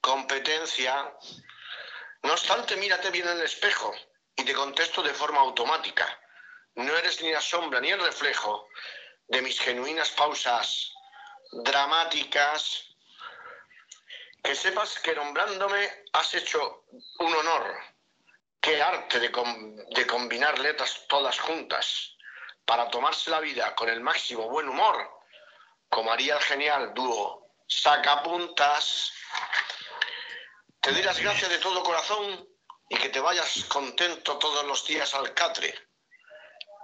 competencia. No obstante, mírate bien en el espejo y te contesto de forma automática. No eres ni la sombra ni el reflejo de mis genuinas pausas dramáticas. Que sepas que nombrándome has hecho un honor qué arte de, combinar letras todas juntas para tomarse la vida con el máximo buen humor, como haría el genial dúo Sacapuntas. Te doy las gracias de todo corazón y que te vayas contento todos los días al catre.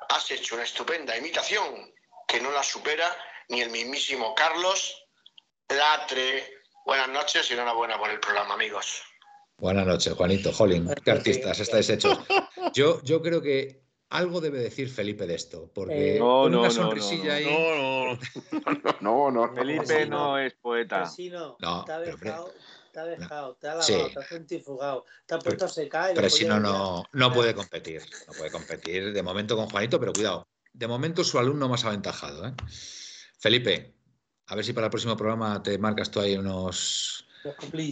Has hecho una estupenda imitación que no la supera ni el mismísimo Carlos Latre. Buenas noches y enhorabuena por el programa, amigos. Buenas noches, Juanito. Jolín, qué artistas estáis hechos. Yo, yo creo que algo debe decir Felipe de esto, porque Eh, no, con no, una no, sonrisilla no, ahí. No, no, No, no, no. Felipe Sí, no no. es poeta. Presino, No, pero, te ha dejado, te ha lavado, Sí. te ha centrifugado, te ha puesto a secar. y Pero si no, no, no puede competir. No puede competir de momento con Juanito, pero cuidado. De momento su alumno más aventajado. ¿eh? Felipe, a ver si para el próximo programa te marcas tú ahí unos,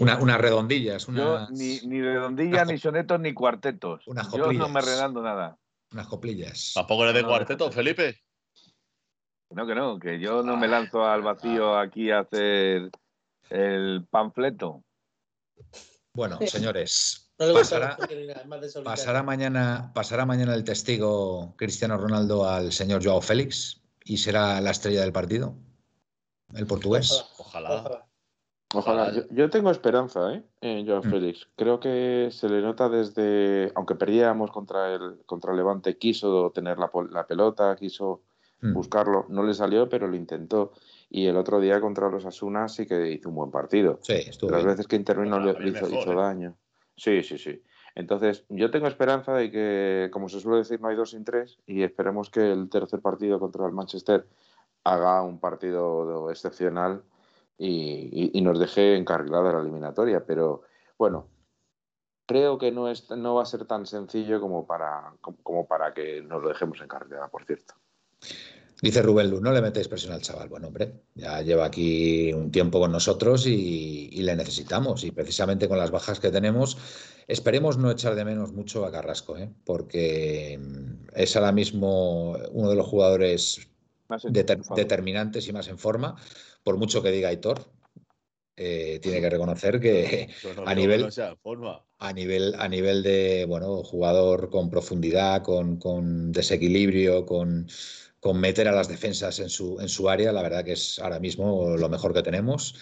una- unas redondillas, Yo ni, ni redondillas, unas ni sonetos, ni cuartetos. unas Yo no me redando nada. unas coplillas. Tampoco le de No, cuarteto. Felipe. No, que no, que yo no me lanzo al vacío aquí a hacer el panfleto. Bueno, señores, No le gusta pasará, mañana, pasará mañana el testigo Cristiano Ronaldo al señor Joao Félix y será la estrella del partido, el portugués. Ojalá. Ojalá. Ojalá. Yo, yo tengo esperanza, ¿eh? En Joao Mm. Félix. Creo que se le nota desde. Aunque perdíamos contra el, contra el Levante, quiso tener la, pol- la pelota, quiso Mm. buscarlo. No le salió, pero lo intentó. Y el otro día contra los Asuna sí que hizo un buen partido. Sí, estuvo Las bien. veces que intervino le hizo, mejor, hizo ¿eh? daño. Sí, sí, sí. Entonces, yo tengo esperanza de que, como se suele decir, no hay dos sin tres. Y esperemos que el tercer partido contra el Manchester haga un partido excepcional y, y- y nos deje encarrilada la eliminatoria. Pero bueno, creo que no, es, no va a ser tan sencillo como para, como, como para que nos lo dejemos encarrilada, por cierto. Dice Rubén no le metéis presión al chaval. Bueno, hombre, ya lleva aquí un tiempo con nosotros y, y le necesitamos. Y precisamente con las bajas que tenemos, esperemos no echar de menos mucho a Carrasco, ¿eh? porque mm, es ahora mismo uno de los jugadores deter- determinantes y más en forma, por mucho que diga Aitor. eh, tiene que reconocer que no a nivel- no forma. a nivel, a nivel de bueno, jugador con profundidad, con, con desequilibrio, con, con meter a las defensas en su, en su área, la verdad que es ahora mismo lo mejor que tenemos.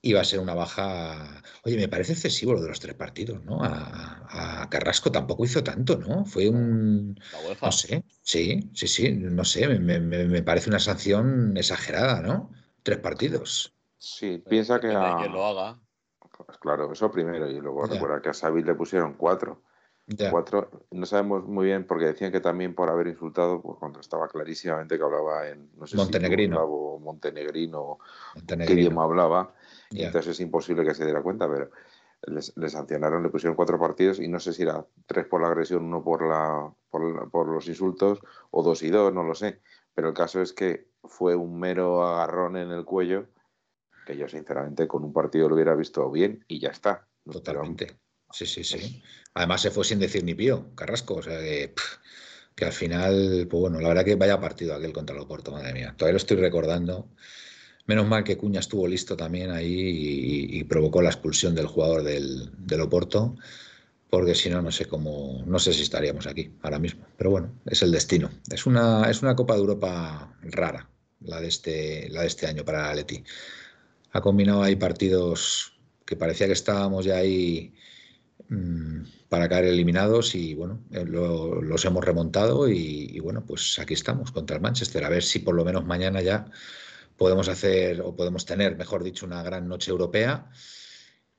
Y va a ser una baja. Oye, me parece excesivo lo de los tres partidos, ¿no? A, a Carrasco tampoco hizo tanto, ¿no? Fue un. La UEFA. No sé, sí, sí, sí, no sé, me, me- me parece una sanción exagerada, ¿no? Tres partidos. Sí, piensa que a, quién lo haga. Pues claro, eso primero. Y luego Ya. recuerda que a Xavi le pusieron cuatro. Cuatro, no sabemos muy bien, porque decían que también por haber insultado, pues cuando estaba clarísimamente que hablaba en, no sé Montenegrino. si o montenegrino, qué Montenegrino. idioma hablaba, y entonces es imposible que se diera cuenta, pero les, les sancionaron, le pusieron cuatro partidos y no sé si era tres por la agresión, uno por, la, por, la- por los insultos, o dos y dos, no lo sé. Pero el caso es que fue un mero agarrón en el cuello, que yo sinceramente con un partido lo hubiera visto bien y ya está. Pero Totalmente. Sí, sí, sí. Además se fue sin decir ni pío, Carrasco. O sea que, que al final, pues bueno, la verdad que vaya partido aquel contra el Oporto, madre mía. Todavía lo estoy recordando. Menos mal que Cuña estuvo listo también ahí y, provocó la expulsión del jugador del, del Oporto, porque si no, no sé cómo, no sé si estaríamos aquí ahora mismo. Pero bueno, es el destino. Es una, es una Copa de Europa rara, la de este, la de este año para el Atleti. Ha combinado ahí partidos que parecía que estábamos ya ahí para caer eliminados y bueno, eh, lo- los hemos remontado y, y bueno, pues aquí estamos contra el Manchester. A ver si por lo menos mañana ya podemos hacer o podemos tener, mejor dicho, una gran noche europea.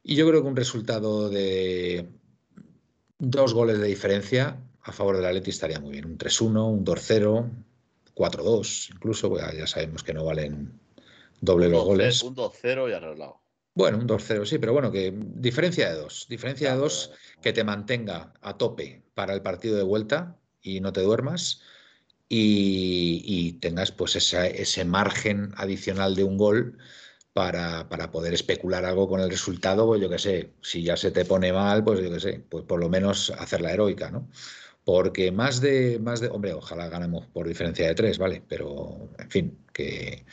Y yo creo que un resultado de dos goles de diferencia a favor del Atleti estaría muy bien. Un 3-1, un 2-0, 4-2, incluso, ya sabemos que no valen doble los goles. 2-0 Un 2-0 y arreglado. Bueno, un 2-0, sí, pero bueno, que diferencia de dos. Diferencia de dos que te mantenga a tope para el partido de vuelta y no te duermas y, y tengas pues esa- ese margen adicional de un gol para, para poder especular algo con el resultado, pues yo qué sé, si ya se te pone mal, pues yo qué sé, pues por lo menos hacer la heroica, ¿no? Porque más de, más de, hombre, ojalá ganemos por diferencia de tres, ¿vale? Pero, en fin, que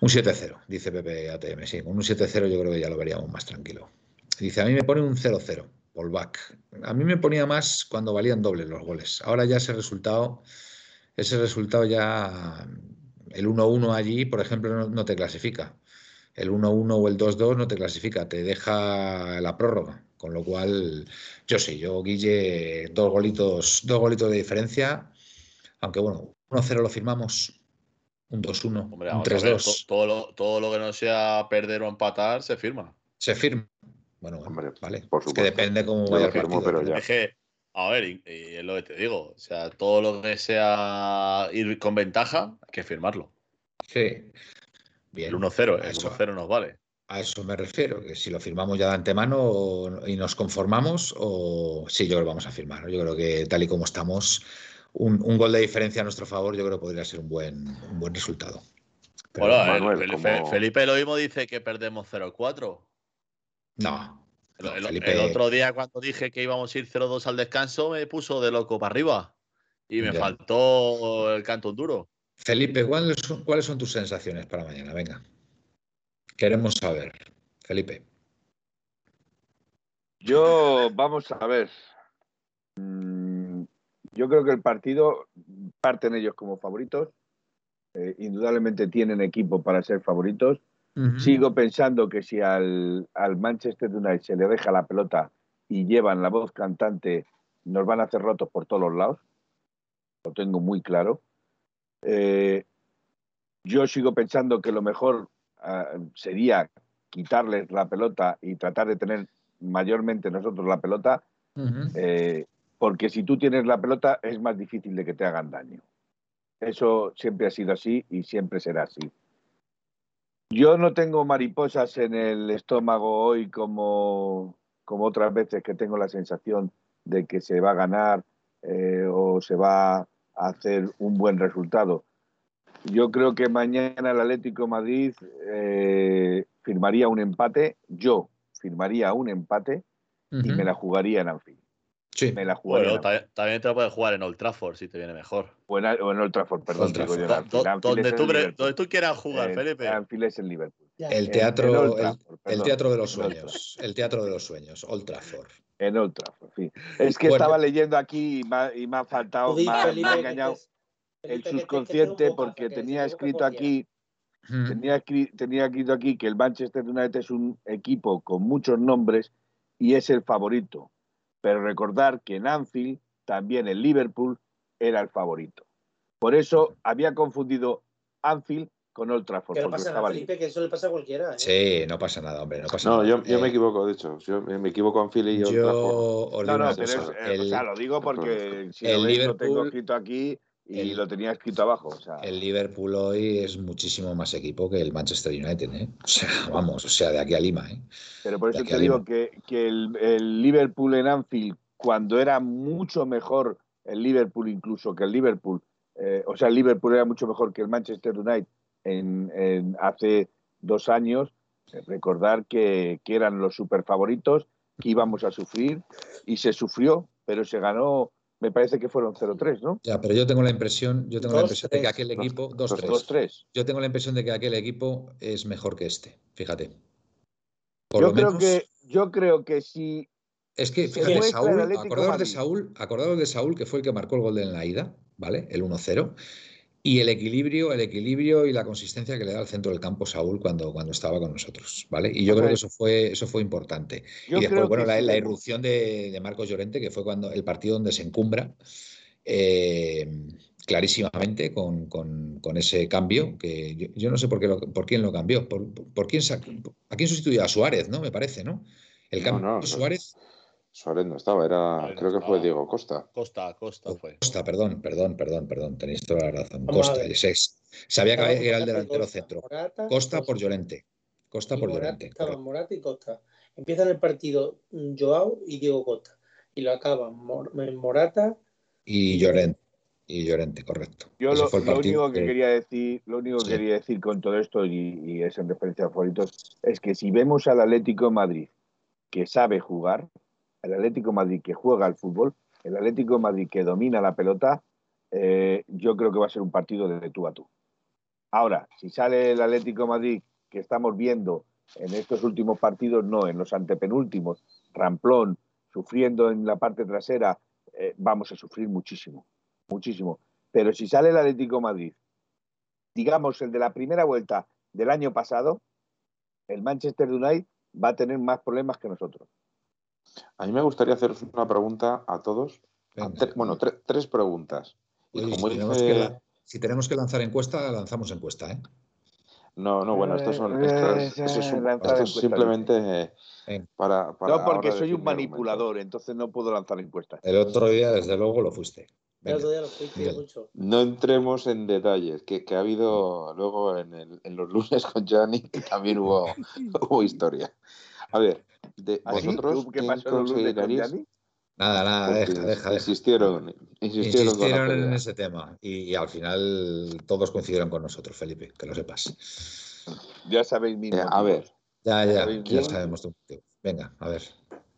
un 7-0, dice Pepe ATM, sí, con un 7-0 yo creo que ya lo veríamos más tranquilo. Dice, a mí me pone un 0-0, por back. A mí me ponía más cuando valían dobles los goles. Ahora ya ese resultado, ese resultado ya, el 1-1 allí, por ejemplo, no, no te clasifica. El 1-1 o el 2-2 no te clasifica, te deja la prórroga. Con lo cual, yo sí, yo, Guille, dos golitos, dos golitos de diferencia. Aunque bueno, 1-0 lo firmamos. Un 2-1, un 3-2. Todo lo, todo lo que no sea perder o empatar se firma. Se firma. Bueno, vale. Por supuesto. Es que depende cómo vaya el partido. Pero ya. a ver, y, es lo que te digo. O sea, todo lo que sea ir con ventaja, hay que firmarlo. Sí. Bien. El 1-0, el 1-0 nos vale. A eso me refiero, que si lo firmamos ya de antemano y nos conformamos, o sí, yo lo vamos a firmar. Yo creo que tal y como estamos, un, gol de diferencia a nuestro favor, yo creo que podría ser un buen, un buen resultado. Felipe lo mismo dice que perdemos 0-4. No. El, otro día, cuando dije que íbamos a ir 0-2 al descanso, me puso de loco para arriba. Y me faltó el canto duro. Felipe, ¿cuáles son, ¿cuáles son tus sensaciones para mañana? Venga. Queremos saber. Felipe. Yo, vamos a ver. Mm, yo creo que el partido parten ellos como favoritos. Eh, indudablemente tienen equipo para ser favoritos. Sigo pensando que si al, Manchester United se le deja la pelota y llevan la voz cantante, nos van a hacer rotos por todos los lados. Lo tengo muy claro. Eh, yo sigo pensando que lo mejor ah, sería quitarles la pelota y tratar de tener mayormente nosotros la pelota, eh, porque si tú tienes la pelota es más difícil de que te hagan daño. Eso siempre ha sido así y siempre será así. Yo no tengo mariposas en el estómago hoy como, como otras veces que tengo la sensación de que se va a ganar eh, o se va a hacer un buen resultado. Yo creo que mañana el Atlético Madrid eh, firmaría un empate, yo firmaría un empate y me la jugaría en Anfield. Sí. Me la jugaría también, te la puedes jugar en Old Trafford si te viene mejor. O en, Old Trafford, perdón. donde, tú, quieras jugar, Felipe. Anfield es el Liverpool. El teatro, el, teatro de los sueños. El teatro de los sueños, Old Trafford. En Old Trafford, sí. Es que estaba leyendo aquí y me, ha faltado, me, ha engañado el subconsciente porque tenía escrito aquí Tenía, tenía escrito aquí que el Manchester United es un equipo con muchos nombres y es el favorito. Pero recordar que en Anfield también el Liverpool era el favorito. Por eso había confundido Anfield con Old Trafford. Que no pasa nada, Felipe, que eso le pasa a cualquiera. ¿eh? Sí, no pasa nada, hombre. No, pasa no yo, yo, me equivoco, de hecho. Yo me equivoco Anfield y Old Trafford. No, no, pero es, o sea, lo digo porque si el lo, Liverpool, lo tengo escrito aquí y lo tenía escrito abajo. O sea. El Liverpool hoy es muchísimo más equipo que el Manchester United, ¿eh? O sea, vamos, o sea, de aquí a Lima, ¿eh? Pero por eso te digo que, que el, Liverpool en Anfield, cuando era mucho mejor el Liverpool incluso que el Liverpool, eh, o sea, el Liverpool era mucho mejor que el Manchester United en, hace dos años, eh, recordar que, que eran los super favoritos, que íbamos a sufrir y se sufrió, pero se ganó me parece que fueron 0-3, ¿no? Ya, pero yo tengo la impresión, yo tengo la impresión de que aquel equipo 2-3. Yo tengo la impresión de que aquel equipo es mejor que este, fíjate. yo creo que yo creo que si es que fíjate, Saúl, acordaros de Saúl, acordaros de Saúl que fue el que marcó el gol en la ida, ¿vale? El 1-0. Y el equilibrio, el equilibrio y la consistencia que le da al centro del campo Saúl cuando, cuando estaba con nosotros, ¿vale? Y yo creo que eso fue, eso fue importante. y después, bueno, la, irrupción de, Marcos Llorente, que fue cuando el partido donde se encumbra eh, clarísimamente con, ese cambio, que yo, no sé por, qué por quién lo cambió, por, quién, a quién sustituyó a Suárez, ¿no? Me parece, ¿no? El cambio de Suárez. Suárez no estaba, era, creo que fue Diego Costa. Costa, Costa fue. Costa, perdón, perdón, perdón, perdón, tenéis toda la razón. Costa, sabía que era el delantero centro. Costa por Llorente. Costa por Llorente. Estaban Morata y Costa. Empiezan el partido Joao y Diego Costa. Y lo acaban Morata y Llorente. Y Llorente, correcto. Yo lo, único que, quería decir, lo único que quería decir con todo esto, y, y es en referencia a favoritos, es que si vemos al Atlético de Madrid que sabe jugar, el Atlético Madrid que juega al fútbol, el Atlético Madrid que domina la pelota, eh, yo creo que va a ser un partido de tú a tú. Ahora, si sale el Atlético Madrid que estamos viendo en estos últimos partidos, no, en los antepenúltimos, ramplón, sufriendo en la parte trasera, eh, vamos a sufrir muchísimo, muchísimo. Pero si sale el Atlético Madrid, digamos el de la primera vuelta del año pasado, el Manchester United va a tener más problemas que nosotros A mí me gustaría haceros una pregunta a todos. bueno, tres preguntas. si tenemos que lanzar encuesta, lanzamos encuesta, ¿eh? No, no, bueno, estos son. Estos, simplemente para, No, porque soy un manipulador, entonces no puedo lanzar encuestas. El otro día, desde luego, lo fuiste. El otro día lo fuiste mucho. No entremos en detalles, que, que ha habido luego en, el, en, los lunes con Gianni, que también hubo, hubo historia. A ver, de ¿Ah, vosotros, ¿qué pasó con Gianni? Nada, nada, deja, deja, Insistieron, insistieron, insistieron en ese tema y, al final todos coincidieron con nosotros, Felipe, que lo sepas. Ya sabéis mi eh, A ver. Ya, ya, ya sabemos tu Venga, a ver.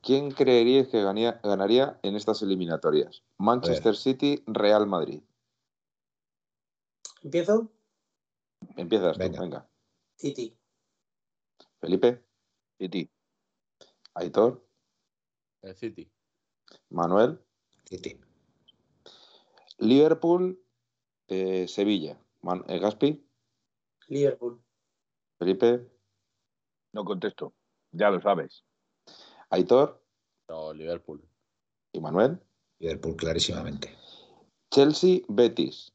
¿Quién creeríais que ganaría en estas eliminatorias? Manchester City, Real Madrid. ¿Empiezo? Empiezas venga. venga. City. Felipe. City. Aitor. El City. Manuel. City. Liverpool, eh, Sevilla. Eh, Gaspi. Liverpool. Felipe. No contesto, ya lo sabes. Aitor. No, Liverpool. ¿Y Manuel? Liverpool, clarísimamente. Chelsea, Betis.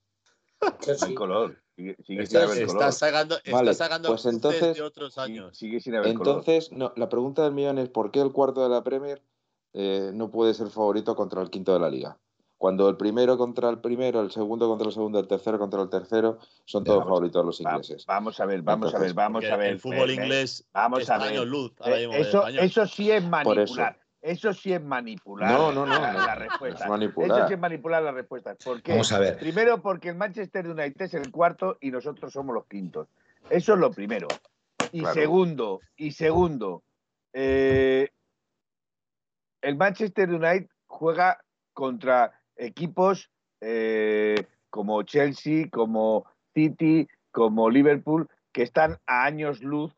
Chelsea. color. Sigue, sin haber color. sacando, vale, sacando pues entonces, de otros años. Sigue sin haber entonces, no, la pregunta del millón es ¿por qué el cuarto de la Premier eh, no puede ser favorito contra el quinto de la liga. Cuando el primero contra el primero, el segundo contra el segundo, el tercero contra el tercero, son todos favoritos los ingleses. Vamos a ver, vamos a ver, vamos a ver. El fútbol inglés vamos a ver. luz. Eh, eso, eso sí es manipular. Eso. sí es manipular. No, no, no. La, respuesta. manipular. Eso sí es manipular la respuesta. ¿Por qué? Vamos a ver. Primero, porque el Manchester United es el cuarto y nosotros somos los quintos. Eso es lo primero. Y segundo, y segundo, eh, el Manchester United juega contra equipos eh, como Chelsea, como City, como Liverpool, que están a años luz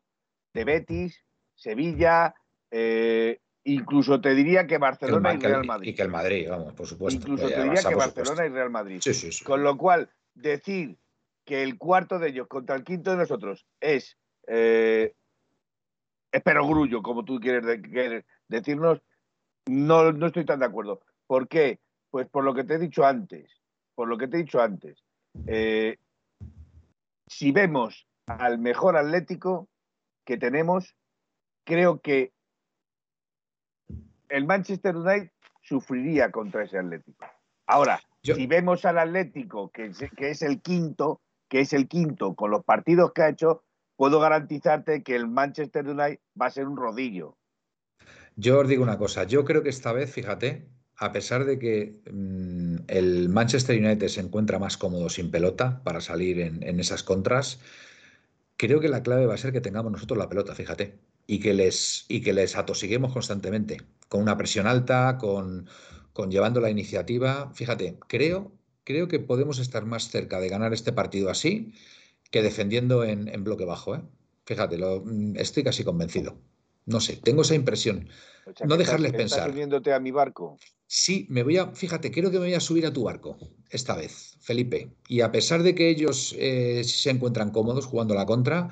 de Betis, Sevilla, eh, incluso te diría que Barcelona y Real Madrid. Y que el Madrid, vamos, por supuesto. Incluso te diría que Barcelona y Real Madrid. Sí, sí, sí. Con lo cual, decir que el cuarto de ellos contra el quinto de nosotros es, eh, es perogrullo, como tú quieres, quieres decirnos, no, no estoy tan de acuerdo. ¿Por qué? Pues por lo que te he dicho antes. Por lo que te he dicho antes. Eh, si vemos al mejor Atlético que tenemos, creo que el Manchester United sufriría contra ese Atlético. Ahora, si vemos al Atlético, que que es el quinto, que es el quinto con los partidos que ha hecho, puedo garantizarte que el Manchester United va a ser un rodillo. Yo os digo una cosa, yo creo que esta vez, fíjate, a pesar de que mm, el Manchester United se encuentra más cómodo sin pelota para salir en, esas contras, creo que la clave va a ser que tengamos nosotros la pelota, fíjate, y que les, y que les atosiguemos constantemente, con una presión alta, con, con llevando la iniciativa. Fíjate, creo, creo que podemos estar más cerca de ganar este partido así que defendiendo en, bloque bajo. ¿eh? Fíjate, lo, mm, estoy casi convencido. No sé, tengo esa impresión. no dejarles pensar. ¿Estás subiéndote a mi barco? Sí, me voy a, fíjate, creo que me voy a subir a tu barco esta vez, Felipe. Y a pesar de que ellos eh, se encuentran cómodos jugando la contra,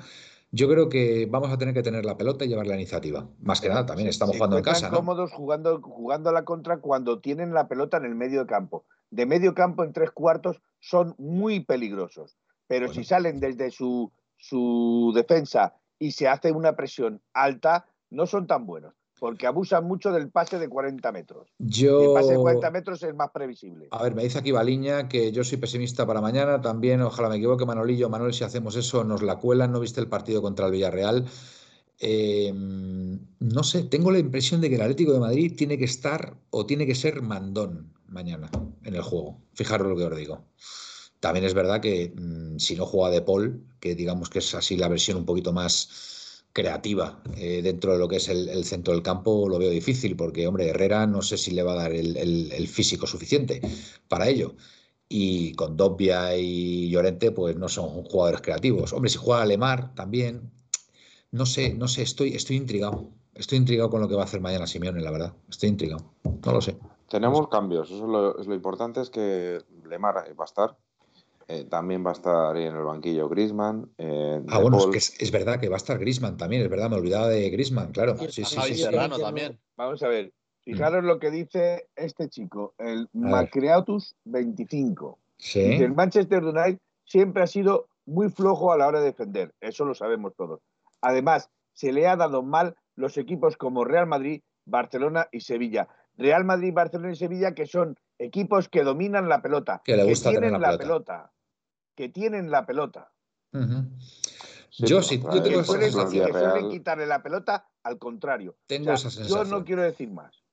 yo creo que vamos a tener que tener la pelota y llevar la iniciativa. Más que nada, también estamos jugando en casa. ¿no? cómodos jugando, jugando a la contra cuando tienen la pelota en el medio de campo. De medio campo en tres cuartos son muy peligrosos. Pero si salen desde su, su defensa y se hace una presión alta, no son tan buenos, porque abusan mucho del pase de 40 metros. Yo... El pase de 40 metros es más previsible. A ver, me dice aquí Baliña que yo soy pesimista para mañana. También, ojalá me equivoque, Manolillo. Manuel, si hacemos eso, nos la cuelan. ¿No viste el partido contra el Villarreal? Em, no sé, tengo la impresión de que el Atlético de Madrid tiene que estar o tiene que ser mandón mañana en el juego. Fijaros lo que os digo. También es verdad que mm, si no juega de Paul, que digamos que es así la versión un poquito más creativa eh, dentro de lo que es el, centro del campo lo veo difícil porque, hombre, Herrera no sé si le va a dar el, físico suficiente para ello. Y con Dobbia y Llorente, pues no son jugadores creativos. Hombre, si juega Lemar también, no sé, no sé, estoy, estoy intrigado. Estoy intrigado con lo que va a hacer mañana Simeone, la verdad. Estoy intrigado. No lo sé. Tenemos cambios, eso es lo, es lo importante, es que Lemar va a estar, eh, también va a estar ahí en el banquillo Grisman. Eh, ah, bueno, es, que es, verdad que va a estar Grisman también, es verdad, me olvidaba de Grisman, claro. Sí, sí, sí, Serrano también. Vamos a ver, Fijaros lo que dice este chico, el Macreatus 25. Sí. Dice, el Manchester United siempre ha sido muy flojo a la hora de defender, eso lo sabemos todos. Además, se le ha dado mal los equipos como Real Madrid, Barcelona y Sevilla. Real Madrid, Barcelona y Sevilla que son equipos que dominan la pelota, Que le gusta tienen tener la la pelota. pelota, que tienen la pelota. Ujú. Sí, Yo sí, yo tengo esa que suelen quitarle la pelota al contrario. Tengo O sea, esa yo sensación. no quiero decir más.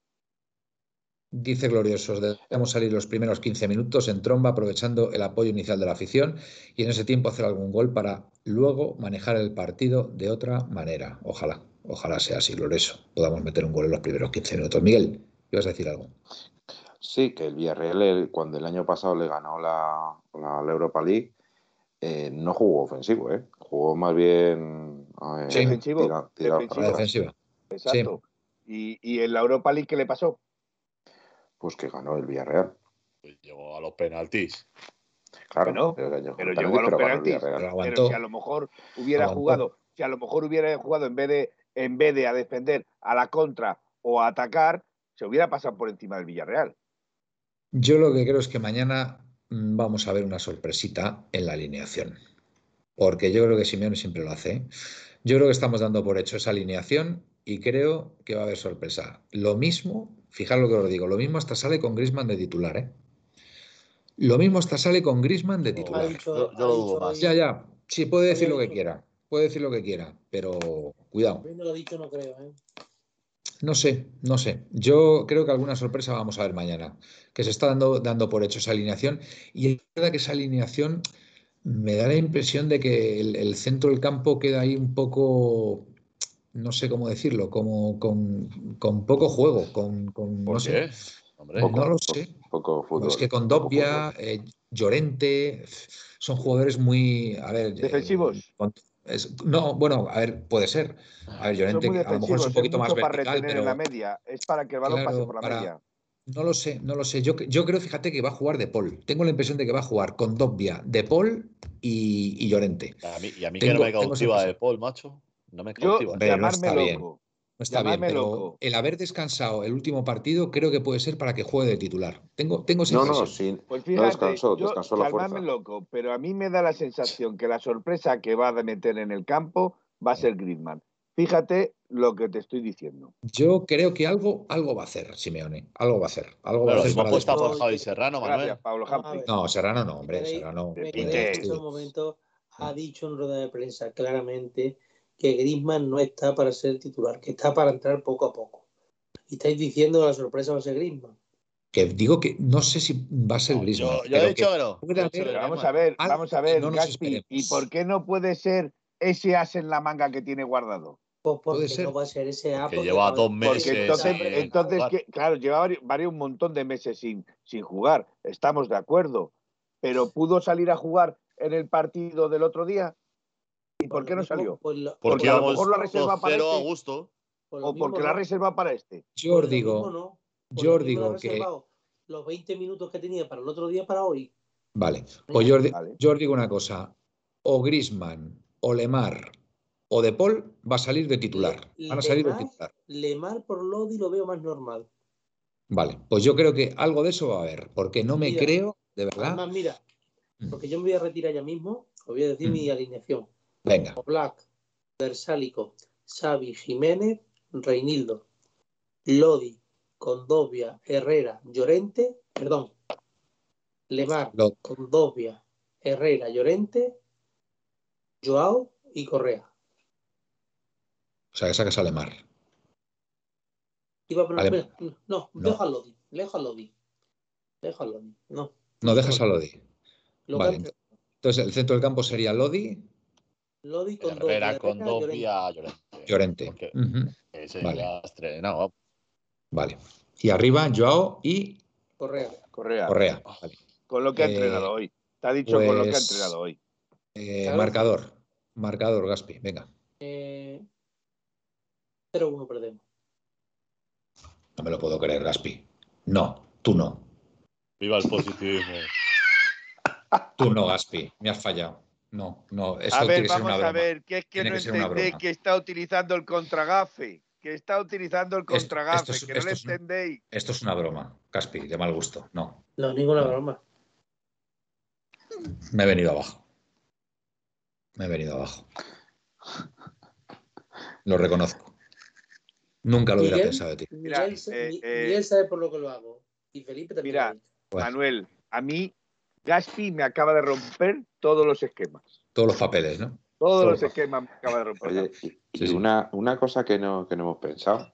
Dice Gloriosos, debemos salir los primeros 15 minutos en tromba aprovechando el apoyo inicial de la afición y en ese tiempo hacer algún gol para luego manejar el partido de otra manera. Ojalá, ojalá sea así, Glorioso. Podamos meter un gol en los primeros 15 minutos. Miguel, ¿ibas a decir algo? Sí, que el Villarreal, el- cuando el año pasado le ganó la, la- la Europa League, eh, no jugó ofensivo, ¿eh? Jugó más bien eh, Sí. Defensivo, tira- defensivo. Exacto. Y, y en la Europa League, ¿qué le pasó? Pues que ganó el Villarreal. Pues llegó a los penaltis. Claro, pero, llegó a los pero penaltis. Pero si a lo mejor hubiera Aguantó. jugado, si a lo mejor hubiera jugado en vez de en vez de a defender a la contra o a atacar, se hubiera pasado por encima del Villarreal. Yo lo que creo es que mañana mm, vamos a ver una sorpresita en la alineación. Porque yo creo que Simeone siempre lo hace. ¿eh? Yo creo que estamos dando por hecho esa alineación y creo que va a haber sorpresa. Lo mismo, fijaros lo que os digo, lo mismo hasta sale con Grisman de titular, ¿eh? Lo mismo hasta sale con Grisman de titular. dicho- Yo- yo ha lo dudo dicho más. hoy- Ya, ya. Sí, puede decir lo que quiera. Puede decir lo que quiera, pero cuidado. Lo dicho, no creo. ¿eh? No sé, no sé. Yo creo que alguna sorpresa vamos a ver mañana, que se está dando, dando por hecho esa alineación. Y es verdad que esa alineación me da la impresión de que el, el centro del campo queda ahí un poco, no sé cómo decirlo, como con, con poco juego, con, con- ¿Por no qué? sé. Hombre, Poco. No lo sé. Poco fútbol. Es que con fútbol. eh, Llorente, son jugadores muy, a ver, eh, Defensivos. con- es- no, bueno, a ver, puede ser. A ver, Llorente a lo mejor es un es poquito más mucho para vertical, retener en la pero media. Es para que el balón pase Claro, por la para- media. no lo sé, no lo sé. Yo, yo creo, fíjate, que va a jugar De Paul. Tengo la impresión de que va a jugar con Dobbia, De Paul y, y Llorente. a mí, y a mí que Tengo- no me cautiva de Paul, macho. No me Yo, cautiva. No llamarme está bien. loco. No está bien, Llamadme pero loco. el haber descansado el último partido creo que puede ser para que juegue de titular. Tengo, tengo No, no, sí. Pues No fíjate, descansó, yo, descansó la fuerza. loco, pero a mí me da la sensación que la sorpresa que va a meter en el campo va a ser Griezmann. Fíjate lo que te estoy diciendo. Yo creo que algo, algo va a hacer Simeone. Algo va a hacer. Algo va Bueno, a hacer si me para apuesta después. por Javi Serrano, Manuel. Gracias, Pablo. No, Serrano no, hombre, Serrano. en estos estudio. momentos ha dicho en rueda de prensa claramente que Griezmann no está para ser titular, que está para entrar poco a poco. Y estáis diciendo que la sorpresa va a ser Griezmann. Que digo que no sé si va a ser No, Griezmann. yo, he dicho que no. Pero vamos a ver, vamos a ver, no Gaspi. ¿y por qué no puede ser ese as en la manga que tiene guardado? Pues porque Puede ser. no va a ser ese A. Que lleva no- dos meses entonces, sin entonces jugar. que, claro, lleva vari- varios un montón de meses sin, sin jugar, estamos de acuerdo, pero pudo salir a jugar en el partido del otro día. ¿Y por qué no salió? pues lo- Porque Porque a lo mejor la reserva para 2-0 a este. gusto. ¿O porque la reserva para este? Yo os lo digo, no. Yo lo os digo que. Los 20 minutos que tenía para el otro día para hoy. Vale, pues yo os, di- Vale. yo os digo una cosa. O Grisman, o Lemar, o De Paul va a salir de titular. Le- Van a salir de titular. Lemar por Lodi lo veo más normal. Vale, pues yo creo que algo de eso va a haber, porque no me Mira, creo, de verdad. Además, mira, Mm. porque yo me voy a retirar ya mismo, os voy a decir Mm. mi alineación. Venga, Black, Versálico, Xavi, Jiménez, Reinildo, Lodi, Condovia, Herrera, Llorente, perdón, Lemar, Lo- Condovia, Herrera, Llorente, Joao y Correa. o sea, que sacas a Lemar. Iba a poner- Vale. mira, no, No. deja a Lodi, deja a Lodi. Deja a Lodi, no. No dejas a Lodi. Lo Vale. Entonces, el centro del campo sería Lodi, Lodi, con Herrera, Llorente. Llorente. Llorente. Porque Ujú, ese Vale. ya estrenado. Vale. Y arriba, Joao y Correa. Correa, Correa. Vale. con lo que ha Eh, entrenado hoy. Te ha dicho con lo que ha pues- entrenado hoy. Eh, Claro. Marcador. Marcador, Gaspi. Venga. Eh, 0-1 perdemos. No me lo puedo creer, Gaspi. No, tú no. Viva el positivismo. Tú no, Gaspi. Me has fallado. No, no. Eso A tiene ver, que ser vamos una a ver, que es que Tiene no que ser entendéis que está utilizando el contragafe, que está utilizando el contragafe, que no le entendéis. esto es una broma, Caspi, de mal gusto. No. No, ninguna broma. Me he venido abajo. Me he venido abajo. Lo reconozco. Nunca lo hubiera pensado de ti. Miguel, eh, eh, sabe por lo que lo hago. Y Felipe también. Mira, Manuel, a mí Gaspi me acaba de romper todos los esquemas. Todos los papeles, ¿no? Todos los esquemas me acaba de romper. Oye, y, Una, una, cosa que no, que no hemos pensado.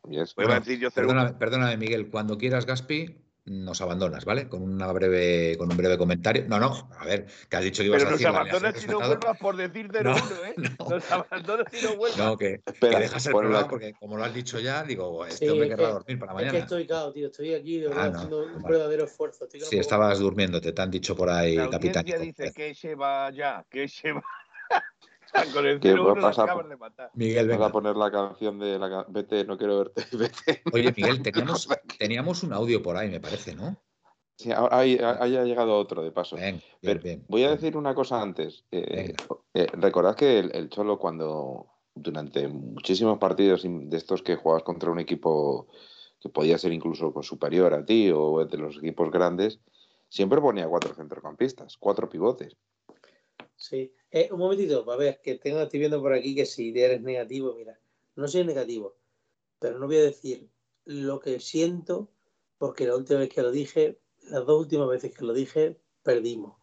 perdóname, Miguel, cuando quieras, Gaspi, nos abandonas, ¿vale? Con una breve, con un breve comentario. No, no, a ver, que has dicho que ibas a decir. Pero nos abandonas si no vuelvas por decir de no, ¿eh? Nos abandonas si no vuelvas. No, que, que dejas el programa porque, como lo has dicho ya, digo, este hombre querrá dormir para mañana. Es que estoy cao, tío, estoy aquí de verdad ah, haciendo un verdadero esfuerzo. sí, estabas durmiéndote, te han dicho por ahí, capitán. dice que se va ya, que se va. Con el ¿Qué pasar? De matar. Miguel, venga. a poner la canción de la Vete, no quiero verte. Vete. Oye, Miguel, teníamos, teníamos un audio por ahí, me parece, ¿no? Sí, ahí, ha llegado otro de paso. voy a decir una cosa antes. Eh, eh, recordad que el, Cholo, cuando durante muchísimos partidos de estos que jugabas contra un equipo que podía ser incluso superior a ti o de los equipos grandes, siempre ponía cuatro centrocampistas, cuatro pivotes. Sí, eh, un momentito, a ver, que tengo, estoy viendo por aquí que si eres negativo, mira, no soy negativo, pero no voy a decir lo que siento, porque la última vez que lo dije las dos últimas veces que lo dije, perdimos.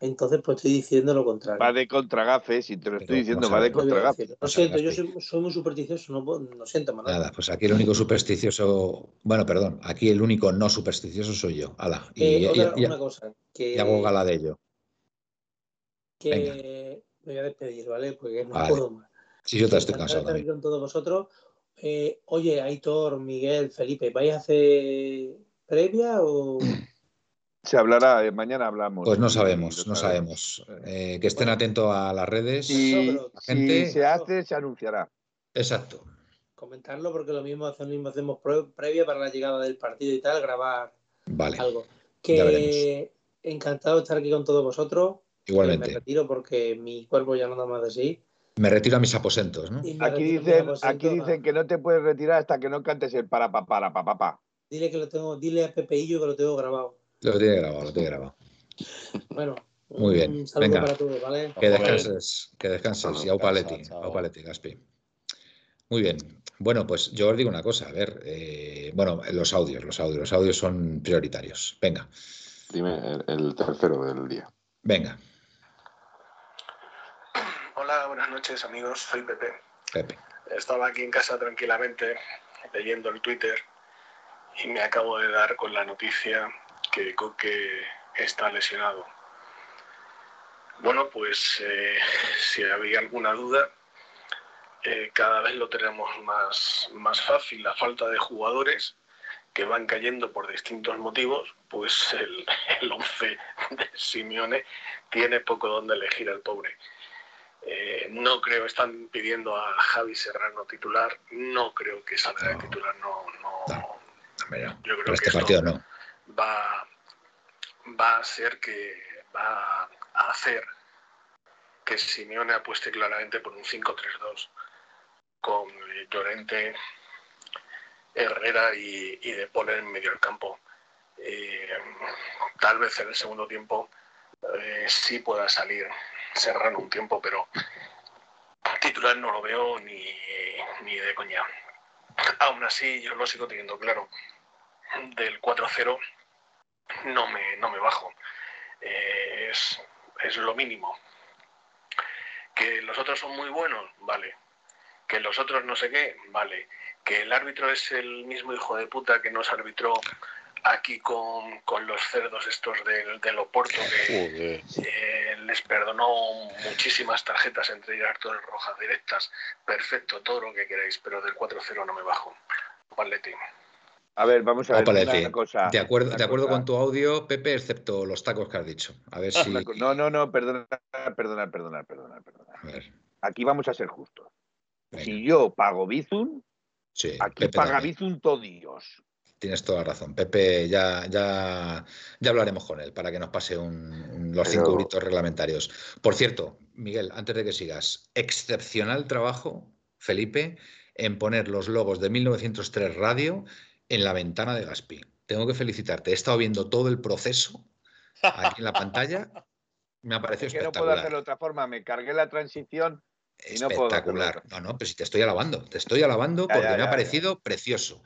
Entonces, pues estoy diciendo lo contrario. Va de contragafe, si te lo estoy diciendo, va de contragafe. Lo siento, yo soy, muy supersticioso, no, no siento más nada. pues aquí el único supersticioso, bueno, perdón, aquí el único no supersticioso soy yo. Ala. Y, eh, una cosa. Que, hago gala de ello. Que me voy a despedir, ¿vale? Porque no puedo más. Sí, yo te estoy cansado. con todos vosotros. Eh, oye, Aitor, Miguel, Felipe, ¿vais a hacer previa o.? Se hablará, eh, mañana hablamos. Pues no sabemos, no sabemos. Eh, que estén atentos a las redes. Y, Si se hace, se anunciará. Exacto. Comentarlo porque lo mismo, mismo hacemos previa para la llegada del partido y tal, grabar vale. algo. Que encantado de estar aquí con todos vosotros. Igualmente. Me retiro porque mi cuerpo ya no da más de sí. Me retiro a mis aposentos, ¿no? Aquí dicen, aquí dicen que no te puedes retirar hasta que no cantes el para pa para pa pa Dile que lo tengo, dile a Pepeillo que lo tengo grabado. Lo tiene grabado, lo tiene grabado. Bueno, muy bien. Un saludo Venga. para todos, ¿vale? Que descanses, que descanses. y au paleti, au paleti, Gaspi. Muy bien. Bueno, pues yo os digo una cosa, a ver, eh, bueno, los audios, los audios, los audios son prioritarios. Venga. Dime el, tercero del día. Venga. Hola, buenas noches amigos, soy Pepe. Pepe. Estaba aquí en casa tranquilamente leyendo el Twitter y me acabo de dar con la noticia que Coque está lesionado. Bueno, pues eh, si había alguna duda, eh, cada vez lo tenemos más, más fácil. La falta de jugadores que van cayendo por distintos motivos, pues el, el once de Simeone tiene poco donde elegir al pobre. Eh, no creo, están pidiendo a Javi Serrano titular, no creo que salga de titular, no, no, yo creo que este partido no. va, va a ser que va a hacer que Simeone apueste claramente por un 5-3-2 con Llorente, Herrera y, De Paul en medio del campo. Eh, tal vez en el segundo tiempo eh, sí pueda salir Serrano un tiempo, pero titular no lo veo ni, ni de coña. Aún así, yo lo sigo teniendo claro del 4-0 no me, no me bajo. Eh, es, es lo mínimo. Que los otros son muy buenos, vale. Que los otros no sé qué, vale. Que el árbitro es el mismo hijo de puta que nos arbitró aquí con, los cerdos estos del, del Oporto, que eh, les perdonó muchísimas tarjetas, entre ellas todas rojas directas. Perfecto, todo lo que queráis, pero del 4-0 no me bajo. Paletín. A ver, vamos a ver una cosa. De acuerdo, de acuerdo con tu audio, Pepe, excepto los tacos que has dicho. A ver si. No, no, no, perdona, perdona, perdona, perdona, perdona. Aquí vamos a ser justos. Si yo pago Bizum, aquí paga Bizum todo Dios. Tienes toda la razón. Pepe, ya, ya, ya hablaremos con él para que nos pase los cinco gritos reglamentarios. Por cierto, Miguel, antes de que sigas, excepcional trabajo, Felipe, en poner los logos de 1903 Radio en la ventana de Gaspi. Tengo que felicitarte. He estado viendo todo el proceso aquí en la pantalla. Me ha parecido Es que no espectacular. puedo hacerlo de otra forma. Me cargué la transición no Espectacular. No, no, pero si te estoy alabando, te estoy alabando Ya, porque ya, me ha parecido precioso.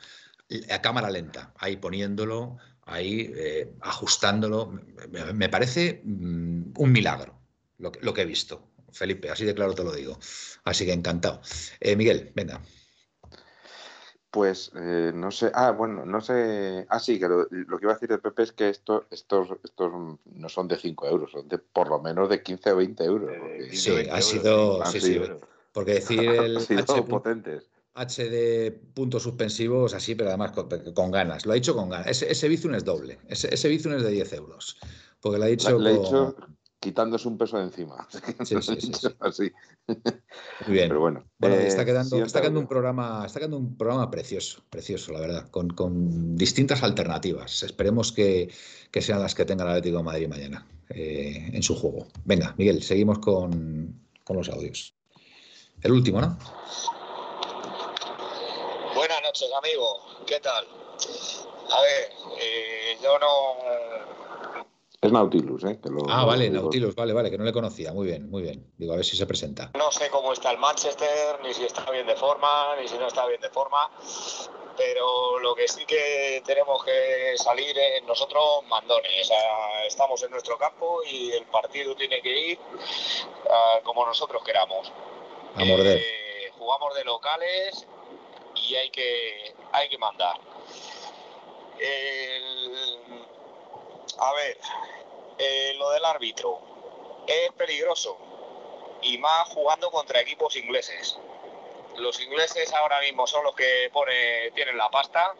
A cámara lenta, ahí poniéndolo, ahí eh, ajustándolo. Me, me parece mm, un milagro lo que, lo que he visto. Felipe, así de claro te lo digo. Así que encantado. Eh, Miguel, venga. Pues eh, no sé, ah, bueno, no sé, ah, sí, que lo, lo que iba a decir de Pepe es que esto, estos, estos no son de 5 euros, son de por lo menos de 15 o 20 euros. Eh, porque 15 Sí, 20 ha euros, sido. Sí, sí, sido- porque decir el han sido H. potentes. HD puntos suspensivos así, pero además con, con ganas. Lo ha dicho con ganas. Ese, ese Bizum es doble. Ese, ese Bizum es de 10 euros. Porque lo ha dicho. Le he quitándose un peso de encima. Sí, sí, sí. Así. Muy bien. Pero bueno. Bueno, eh, está quedando, siguiente está quedando un programa, está quedando un programa precioso, precioso, la verdad, con, con distintas alternativas. Esperemos que, que sean las que tenga el Atlético de Madrid mañana eh, en su juego. Venga, Miguel, seguimos con, con los audios. El último, ¿no? Noches, amigo. ¿Qué tal? A ver, eh, yo no. Es Nautilus, ¿eh? que lo- Ah, vale. Nautilus, vale, vale, que no le conocía. Muy bien, muy bien. Digo, a ver si se presenta. No sé cómo está el Manchester, ni si está bien de forma, ni si no está bien de forma. Pero lo que sí que tenemos que salir es nosotros mandones. O sea, estamos en nuestro campo y el partido tiene que ir ah, como nosotros queramos. A morder. Eh, jugamos de locales y hay que, hay que mandar. A ver, eh, lo del árbitro es peligroso y más jugando contra equipos ingleses. Los ingleses ahora mismo son los que pone, tienen la pasta,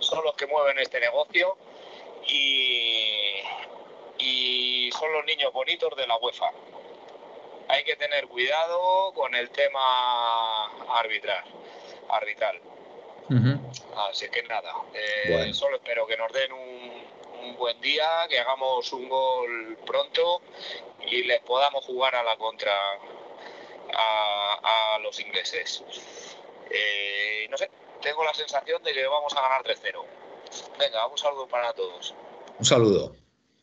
son los que mueven este negocio y, y son los niños bonitos de la UEFA. Hay que tener cuidado con el tema arbitral. Arbitral. Así que nada, eh, Bueno. solo espero que nos den un, un buen día, que hagamos un gol pronto y les podamos jugar a la contra a, a los ingleses. Eh, no sé, tengo la sensación de que vamos a ganar 3-0. Venga, un saludo para todos. Un saludo.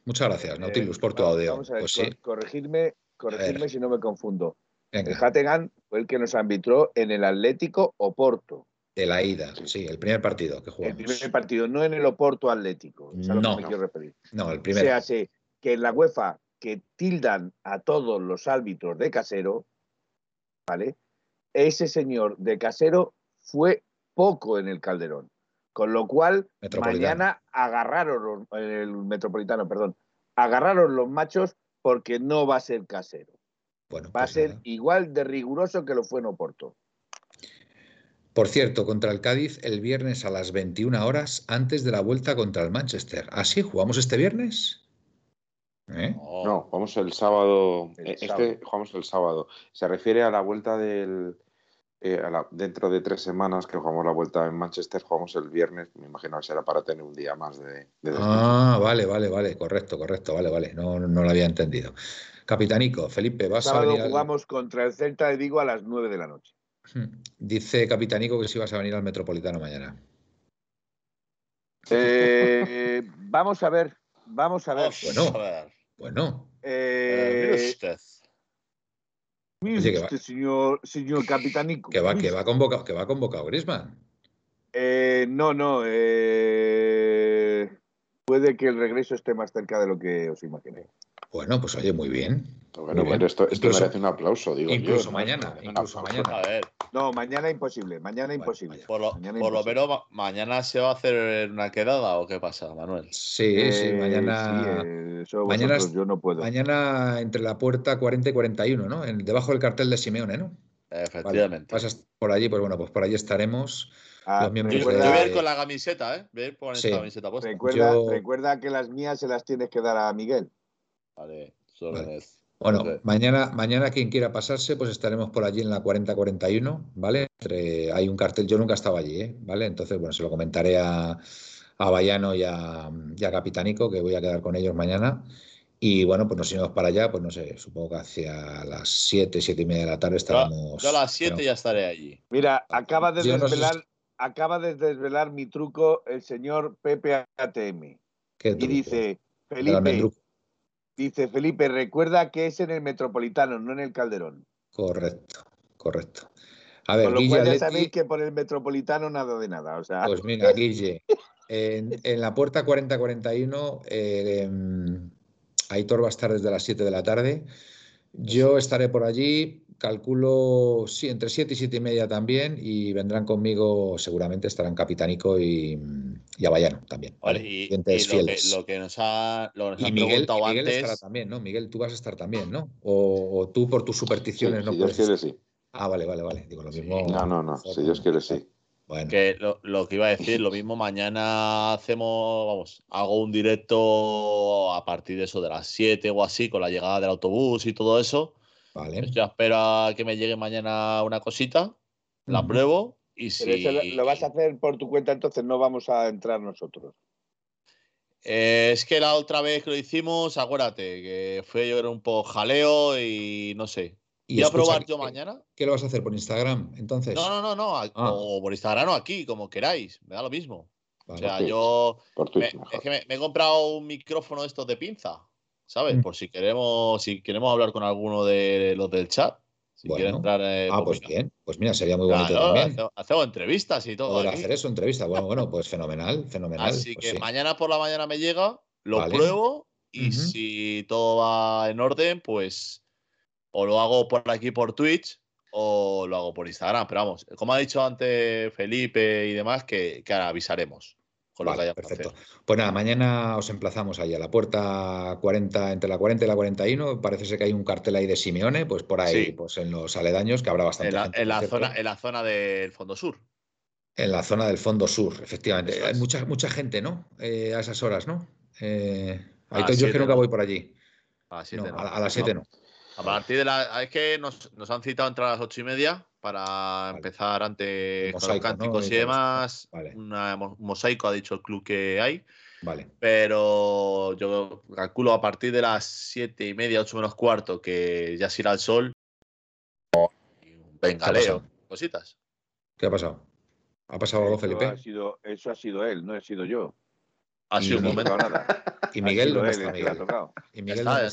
Muchas gracias, Nautilus, por tu Eh, vamos- audio. Vamos a ver, Pues sí, corregirme, corregirme ver. si no me confundo. El venga, Hattegan fue el que nos arbitró en el Atlético Oporto. de la ida, sí, el primer partido que El jugamos. primer partido, no en el Oporto Atlético. Es a lo No. que me quiero referir. No, el O primero. sea, sé que en la UEFA que tildan a todos los árbitros de casero, ¿vale? Ese señor de casero fue poco en el Calderón. Con lo cual, mañana agarraron los, el metropolitano, perdón, agarraron los machos porque no va a ser casero. Bueno, Va a pues ser nada. igual de riguroso que lo fue en Oporto. Por cierto, contra el Cádiz el viernes a las 21 horas antes de la vuelta contra el Manchester. ¿Ah, sí? ¿Jugamos este viernes? ¿Eh? No. Vamos el sábado. El eh, Este sábado. jugamos el sábado. Se refiere a la vuelta del. Eh, a la- dentro de tres semanas que jugamos la vuelta en Manchester, jugamos el viernes. Me imagino que será para tener un día más de, de descanso. Ah, vale, vale, vale, correcto, correcto, vale, vale. No, no lo había entendido. Capitanico, Felipe, vas a sábado venir al- jugamos contra el Celta de Vigo a las 9 de la noche. Dice Capitanico que si vas a venir al Metropolitano mañana. Eh, vamos a ver, vamos a ver. Vamos Bueno. Bueno, Eh, Eh, usted. Mire Oye, que va- señor, señor capitanico. que va, que va convocado, que va convocado Griezmann. Eh, no, no. eh, puede que el regreso esté más cerca de lo que os imagináis. Bueno, pues oye, muy bien. Bueno, Muy bien. pero esto, esto Incluso- merece un aplauso, digo incluso mañana, incluso mañana. A ver, No, mañana imposible. Mañana Bueno, imposible. por lo, Mañana por lo imposible. menos ma- mañana se va a hacer una quedada o qué pasa, Manuel. Sí, sí, Eh, mañana, sí, eh, eso mañana vosotros, yo no puedo. mañana entre la puerta 40 y 41, ¿no? En- debajo del cartel de Simeone, ¿no? Vale, Efectivamente. pasas por allí, pues bueno, pues por allí estaremos. Ah, los miembros Yo, de- yo recuerda, voy a ir con la camiseta, ¿eh? Voy a ir con Sí. esta camiseta puesta. recuerda, Yo- recuerda que las mías se las tienes que dar a Miguel. Vale, solo Vale. es- Bueno, mañana, mañana quien quiera pasarse, pues estaremos por allí en la 40-41, ¿vale? Entre, hay un cartel, yo nunca estaba allí, ¿eh? ¿Vale? Entonces, bueno, se lo comentaré a, a Bayano y a, y a Capitanico, que voy a quedar con ellos mañana. Y bueno, pues nos iremos para allá, pues no sé, supongo que hacia las 7, 7 y media de la tarde estaremos. Yo, a las 7 ya estaré allí. Mira, acaba de desvelar, acaba de desvelar mi truco el señor Pepe ATM. y dice, Felipe, dice Felipe, recuerda que es en el Metropolitano, no en el Calderón. Correcto, correcto. A ver, Con lo cual ya sabéis que por el Metropolitano nada de nada. O sea... Pues mira, Guille, en, en la puerta 4041 eh, Aitor va a estar desde las 7 de la tarde. Yo estaré por allí, calculo sí, entre 7 y 7 y media también, y vendrán conmigo, seguramente estarán Capitánico y, y Avallano también. Vale, y, lo, que, nos ha, lo y Miguel, estará también, ¿no? Miguel, tú vas a estar también, ¿no? O, tú por tus supersticiones no si Dios quiere, sí. Ah, vale, vale, vale. Digo lo mismo. No, no, no. Si Dios quiere, sí. Que lo, que iba a decir, lo mismo mañana hacemos, vamos, hago un directo a partir de eso de las 7 o así, con la llegada del autobús y todo eso. Vale. Yo espero a que me llegue mañana una cosita, la pruebo y si. lo, vas a hacer por tu cuenta, entonces no vamos a entrar nosotros. Eh, es que la otra vez que lo hicimos, acuérdate, que fue yo era un poco jaleo y no sé. ¿Y a probar yo mañana? ¿Qué lo vas a hacer por Instagram? Entonces. No, no, no, no. Ah. O por Instagram o aquí, como queráis. Me da lo mismo. o sea, yo. me, es que me, he comprado un micrófono de estos de pinza. ¿Sabes? Mm. Por si queremos, si queremos hablar con alguno de los del chat. Si entrar. Eh, ah, pues, pues bien. Pues mira, sería muy bonito también. Hacemos, entrevistas y todo. hacer eso, entrevistas. Bueno, bueno, pues fenomenal, fenomenal. Así pues que mañana por la mañana me llega, lo pruebo y si todo va en orden, pues o lo hago por aquí por Twitch o lo hago por Instagram. Pero vamos, como ha dicho antes Felipe y demás, que, ahora avisaremos. Con lo que perfecto. Pues nada, mañana os emplazamos ahí a la puerta 40, entre la 40 y la 41. Parece ser que hay un cartel ahí de Simeone, pues por ahí, pues en los aledaños, que habrá bastante en la, gente. En la, zona, en la zona del fondo sur. En la zona del fondo sur, efectivamente. Hay mucha, mucha gente, ¿no? Eh, a esas horas, ¿no? Eh, yo es que nunca voy por allí. A, las 7 no. A partir de la. Es que nos, han citado entre las ocho y media para empezar antes con los cánticos y demás. un mosaico, ha dicho el club que hay. Vale. Pero yo calculo a partir de las siete y media, ocho menos cuarto, que ya se irá el sol. Venga, Leo, cositas. ¿Qué ha pasado? ¿Ha pasado algo, Felipe? Ha sido, eso ha sido él, no he sido yo. Ha sido un momento. Nada. ¿Y Miguel dónde está, Miguel? ¿Y Miguel está?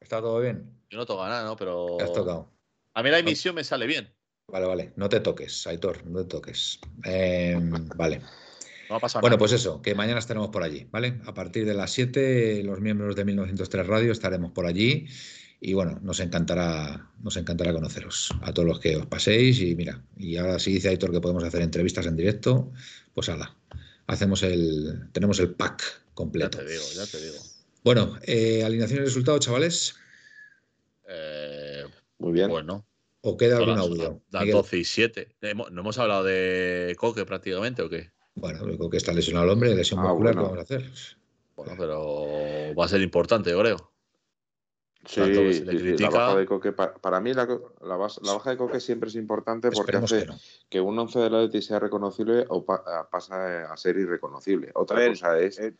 ¿Está todo bien? Yo no toco nada, ¿no? Pero. has tocado? A mí la emisión me sale bien. Vale, vale. No te toques, Aitor, no te toques. Em, vale. No va a pasar bueno, pues eso, que mañana estaremos por allí, ¿vale? A partir de las 7, los miembros de 1903 Radio estaremos por allí. Y bueno, nos encantará, nos encantará conoceros a todos los que os paséis. Y mira, y ahora si dice Aitor que podemos hacer entrevistas en directo, pues hala. Hacemos el. Tenemos el pack completo. Ya te digo, ya te digo. Bueno, eh, alineación y resultado, chavales. Eh, Muy bien. Bueno. ¿O queda algún audio? Las 12 y 7. ¿No hemos hablado de Coque prácticamente o qué? Bueno, Coque está lesionado el hombre, lesión ah, muscular, ¿qué vamos a hacer? Bueno, pero va a ser importante, yo creo. Sí, la baja de Coque, para, mí la, baja de Coque siempre es importante porque hace que, un 11 de la Leti sea reconocible o pasa a ser irreconocible. Otra cosa es... Eh,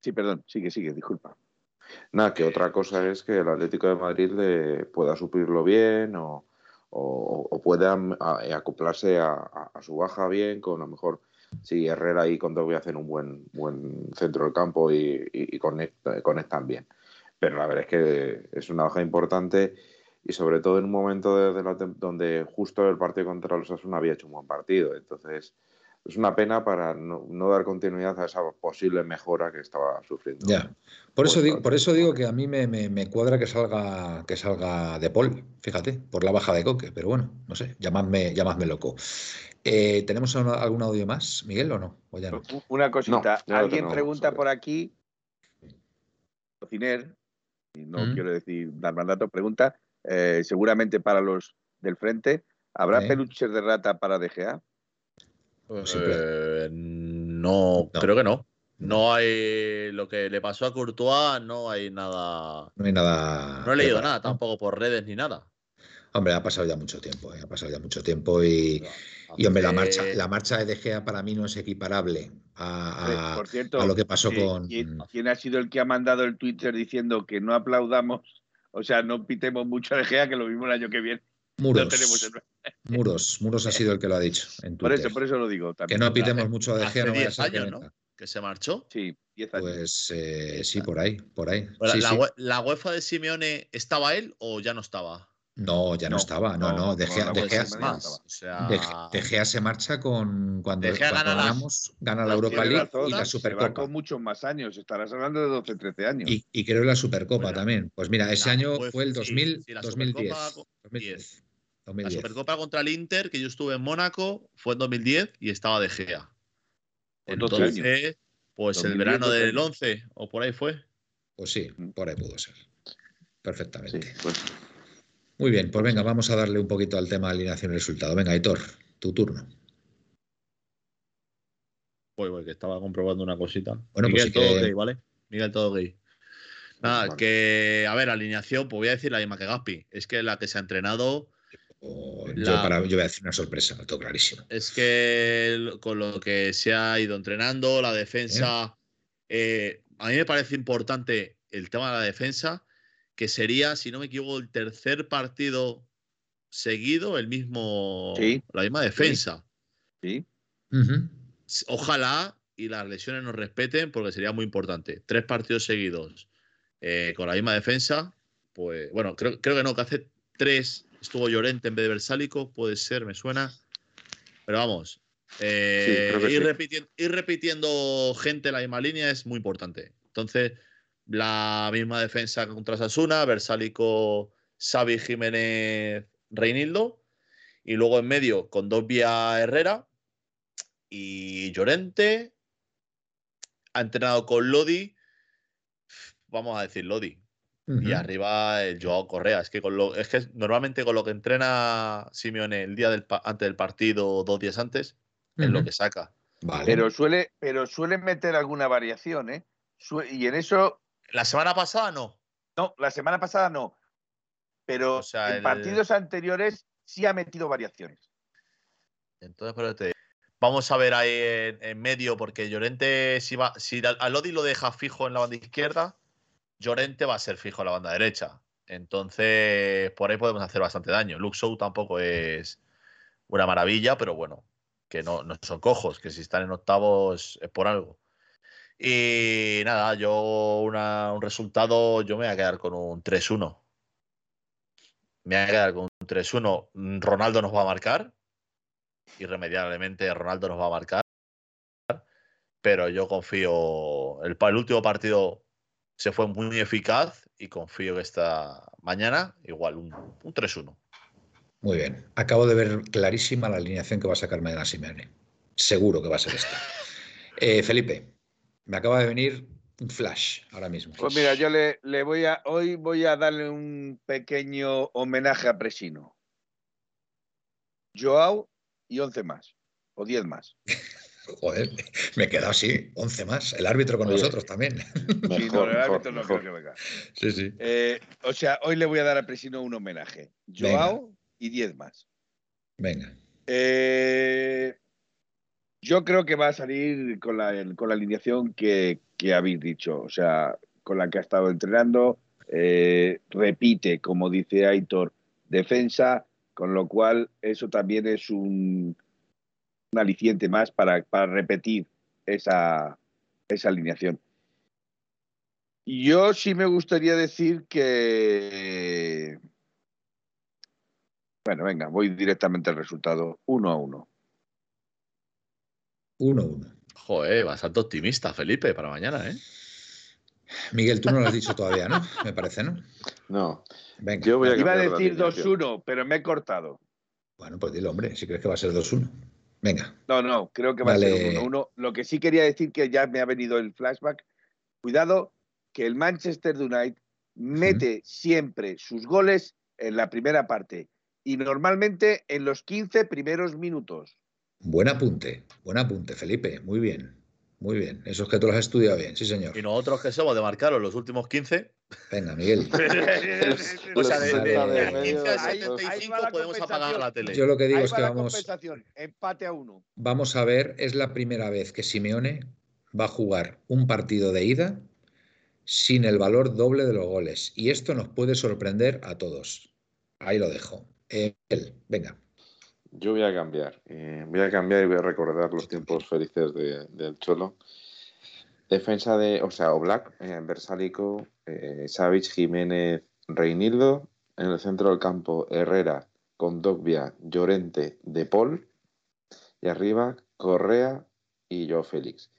sí, perdón, sigue, sigue, disculpa. Nada, que otra cosa es que el Atlético de Madrid le pueda suplirlo bien o, pueda acoplarse a, su baja bien, con a lo mejor si Herrera y voy a hacer un buen, buen centro del campo y, conectan bien. Pero la verdad es que es una baja importante y sobre todo en un momento de, donde justo el partido contra los Asuna había hecho un buen partido. Entonces, es una pena para no, dar continuidad a esa posible mejora que estaba sufriendo. Ya. Por eso digo, por eso digo que a mí me, cuadra que salga, que salga de Paul, fíjate, por la baja de Coque, pero bueno, no sé, llamadme, llamadme loco. Eh, ¿Tenemos algún audio más, Miguel, o no? Una cosita. Alguien pregunta por aquí, Cociner, y no mm. quiero decir dar mandato, pregunta, eh, seguramente para los del frente, ¿habrá peluches de rata para DGA? Eh, no, creo que no. No hay lo que le pasó a Courtois, no hay nada. No hay nada. No he leído nada tampoco por redes ni nada. Hombre, ha pasado ya mucho tiempo, ¿eh? ha pasado ya mucho tiempo y, y hombre, la marcha, la marcha de De Gea para mí no es equiparable a, Por cierto, a lo que pasó ¿quién- con. ¿quién, ha sido el que ha mandado el Twitter diciendo que no aplaudamos? O sea, no pitemos mucho a De Gea, que lo mismo el año que viene. Muros. Lo tenemos en- Muros, Muros ha sido el que lo ha dicho en Por eso, por eso lo digo. que También. no pitemos mucho a De Hace Gea, no vaya a 10 ser que años, ¿no? Que se marchó. Sí, 10 años. Pues eh, sí, por ahí, por ahí. Bueno, Sí, la, sí. la UEFA de Simeone estaba él o ya no estaba? No, ya no, No, estaba, no, no. no, De no, Gea, la De Pues no más. estaba. O sea, De, De Gea se marcha con cuando, De Gea cuando gana la- ganamos, gana la la- Europa League razón, y la Se va Supercopa. con muchos más años. Estarás hablando de 12, 13 años. Y, y creo la Supercopa Bueno, también. Pues mira, ese la año fue el sí, 2000, sí, la 2010. Supercopa, 2010. La 2010. Supercopa contra el Inter, que yo estuve en Mónaco, fue en 2010 y estaba De Gea. 12 años. Entonces, pues el 2010, verano 12 del años. 11 o por ahí fue. Pues sí, por ahí pudo ser. Perfectamente. Sí, pues Muy bien, pues venga, vamos a darle un poquito al tema de alineación y resultado. Venga, Aitor, tu turno. Pues, pues, que estaba comprobando una cosita. Bueno, pues Miguel, sí todo que- gay, ¿vale? Miguel, todo gay. Nada, vale. que, a ver, alineación, pues voy a decir la misma que Gaspi. Es que la que se ha entrenado, La- Yo, para, yo voy a decir una sorpresa, lo tengo clarísimo. es que con lo que se ha ido entrenando, la defensa, eh, a mí me parece importante el tema de la defensa, que sería, si no me equivoco, el tercer partido seguido, el mismo, Sí. la misma defensa. Sí. Ojalá y las lesiones nos respeten, porque sería muy importante. Tres partidos seguidos eh, con la misma defensa, pues bueno, creo, creo que no, que hace tres estuvo Llorente en vez de Versálico, puede ser, me suena. Pero vamos, eh, ir, sí. repitiendo, ir repitiendo gente en la misma línea es muy importante. Entonces, la misma defensa contra Sasuna, Versálico, Xavi Jiménez, Reinildo. Y luego en medio con dos vía Herrera y Llorente. Ha entrenado con Lodi. Vamos a decir Lodi. Y arriba el Joao Correa. Es que, con lo, es que normalmente con lo que entrena Simeone el día del, antes del partido o dos días antes, es lo que saca. Vale. Pero suele, pero suele meter alguna variación, ¿eh? Su- y en eso, La semana pasada no. no, la semana pasada no. Pero O sea, en el- partidos anteriores sí ha metido variaciones. Entonces, pero te- vamos a ver ahí en, en medio, porque Llorente, si, va, si a Lodi lo deja fijo en la banda izquierda, Llorente va a ser fijo en la banda derecha. Entonces, por ahí podemos hacer bastante daño. Luxou tampoco es una maravilla, pero bueno, que no, no son cojos, que si están en octavos es por algo. Y nada, yo un resultado, yo me voy a quedar con un 3-1. Me voy a quedar con un 3-1. Ronaldo nos va a marcar. Irremediablemente Ronaldo nos va a marcar. Pero yo confío. El, el último partido se fue muy eficaz y confío que esta mañana igual un, un 3-1. Muy bien. Acabo de ver clarísima la alineación que va a sacar mañana Simeone. Seguro que va a ser esta. Eh, Felipe, me acaba de venir un flash ahora mismo. Pues mira, yo le, le voy a, hoy voy a darle un pequeño homenaje a Presino. Joao y 11 más, o 10 más. Joder, me he quedado así, 11 más. El árbitro con Oye. nosotros también. Sí, no, mejor, el mejor, árbitro no mejor. creo que venga. Sí, sí. Eh, o sea, hoy le voy a dar a Presino un homenaje. Joao y 10 más. Venga. Eh, yo creo que va a salir con la, con la alineación que, que habéis dicho, o sea, con la que ha estado entrenando. eh, repite, como dice Aitor, defensa, con lo cual eso también es un, un aliciente más para, para repetir esa, esa alineación. Yo sí me gustaría decir que. Bueno, venga, voy directamente al resultado. Uno a uno. 1-1. Joder, bastante optimista, Felipe, para mañana, ¿eh? Miguel, tú no lo has dicho todavía, ¿no? Me parece, ¿no? No, Venga. Yo voy a Iba a decir alineación. 2-1, pero me he cortado. Bueno, pues dilo, hombre, si crees que va a ser 2-1. Venga. No, no, creo que va a ser 1-1. Lo que sí quería decir que ya me ha venido el flashback. Cuidado, que el Manchester United mete siempre sus goles en la primera parte y normalmente en los 15 primeros minutos. Buen apunte, buen apunte, Felipe. Muy bien. Muy bien. Eso es que tú lo has estudiado bien, sí, señor. Y nosotros que somos de marcaros los últimos 15. Venga, Miguel. o sea, de, de, de de medio, 15 a ahí- ahí 75 va la podemos apagar la tele. Yo lo que digo Ahí es que vamos. Empate a uno. vamos a ver, es la primera vez que Simeone va a jugar un partido de ida sin el valor doble de los goles. Y esto nos puede sorprender a todos. Ahí lo dejo. Eh, Miguel, venga. Yo voy a cambiar. eh, voy a cambiar y voy a recordar los tiempos felices de- del Cholo. Defensa de, o sea, Oblak, eh, Versálico, eh, Savic, Jiménez, Reinildo. En el centro del campo, Herrera, Condogbia, Llorente, De Paul. Y arriba, Correa y Joe Félix.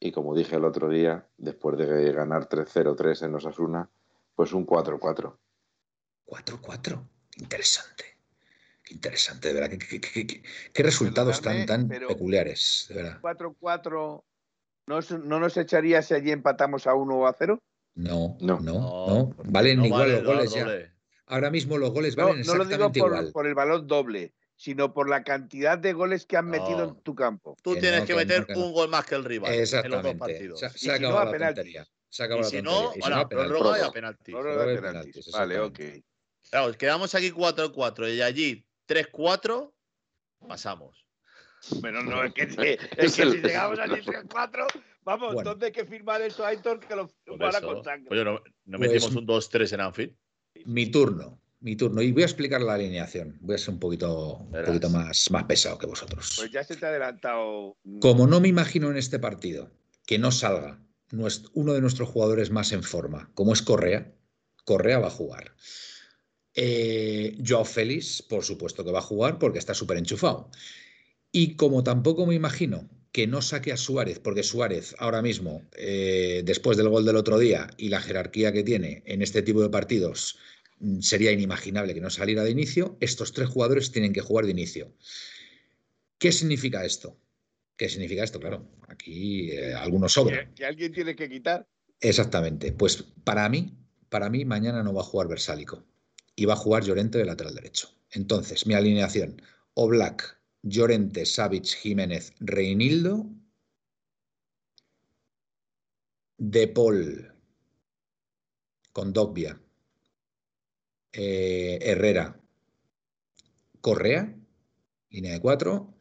Y como dije el otro día, después de ganar 3-0-3 en Osasuna, pues un 4-4. 4-4. Interesante. Qué interesante, de verdad. Qué, qué- qué- qué- qué resultados tan, tan peculiares, de verdad. 4-4. ¿No, ¿No nos echaría si allí empatamos a 1 o a 0? No, no, No. no. Valen no igual vale los goles ya. doble. Ahora mismo los goles No, valen no lo digo exactamente por, igual. por el valor doble, sino por la cantidad de goles que han metido en tu campo. Tú Que tienes no, que que no, meter que no. un gol más que el rival en los dos Exactamente. partidos. Se, se si ha no, a la tontería. Se acabado Y la si tontería. no, Y si bueno, a prórroga y a penaltis. Prórroga de de penaltis. Vale, ok. exactamente. Claro, quedamos aquí 4-4 y allí 3-4, pasamos. Pero no, es que, es Es si llegamos a 3-4, vamos, Bueno. ¿dónde hay que firmar eso, Aitor? Que lo eso. con sangre. Oye, no, no Pues- metimos un 2-3 en Anfield. Mi turno. Mi turno. Y voy a explicar la alineación. Voy a ser un poquito, un poquito más, más pesado que vosotros. Pues ya se te ha adelantado. Como no me imagino en este partido que no salga nues- uno de nuestros jugadores más en forma, como es Correa, Correa va a jugar. Eh, Joao Félix, por supuesto que va a jugar porque está súper enchufado. Y como tampoco me imagino que no saque a Suárez, porque Suárez ahora mismo, eh, después del gol del otro día y la jerarquía que tiene en este tipo de partidos, mm, sería inimaginable que no saliera de inicio, estos tres jugadores tienen que jugar de inicio. ¿Qué significa esto? ¿Qué significa esto? Claro, aquí eh, algunos sobran. que, que alguien tiene que quitar. Exactamente. Pues para mí, para mí, mañana no va a jugar Versálico y va a jugar Llorente de lateral derecho. Entonces, mi alineación: Oblak, Llorente, Savic, Jiménez, Reinildo, De Paul, Condogbia, eh, Herrera, Correa, línea de cuatro,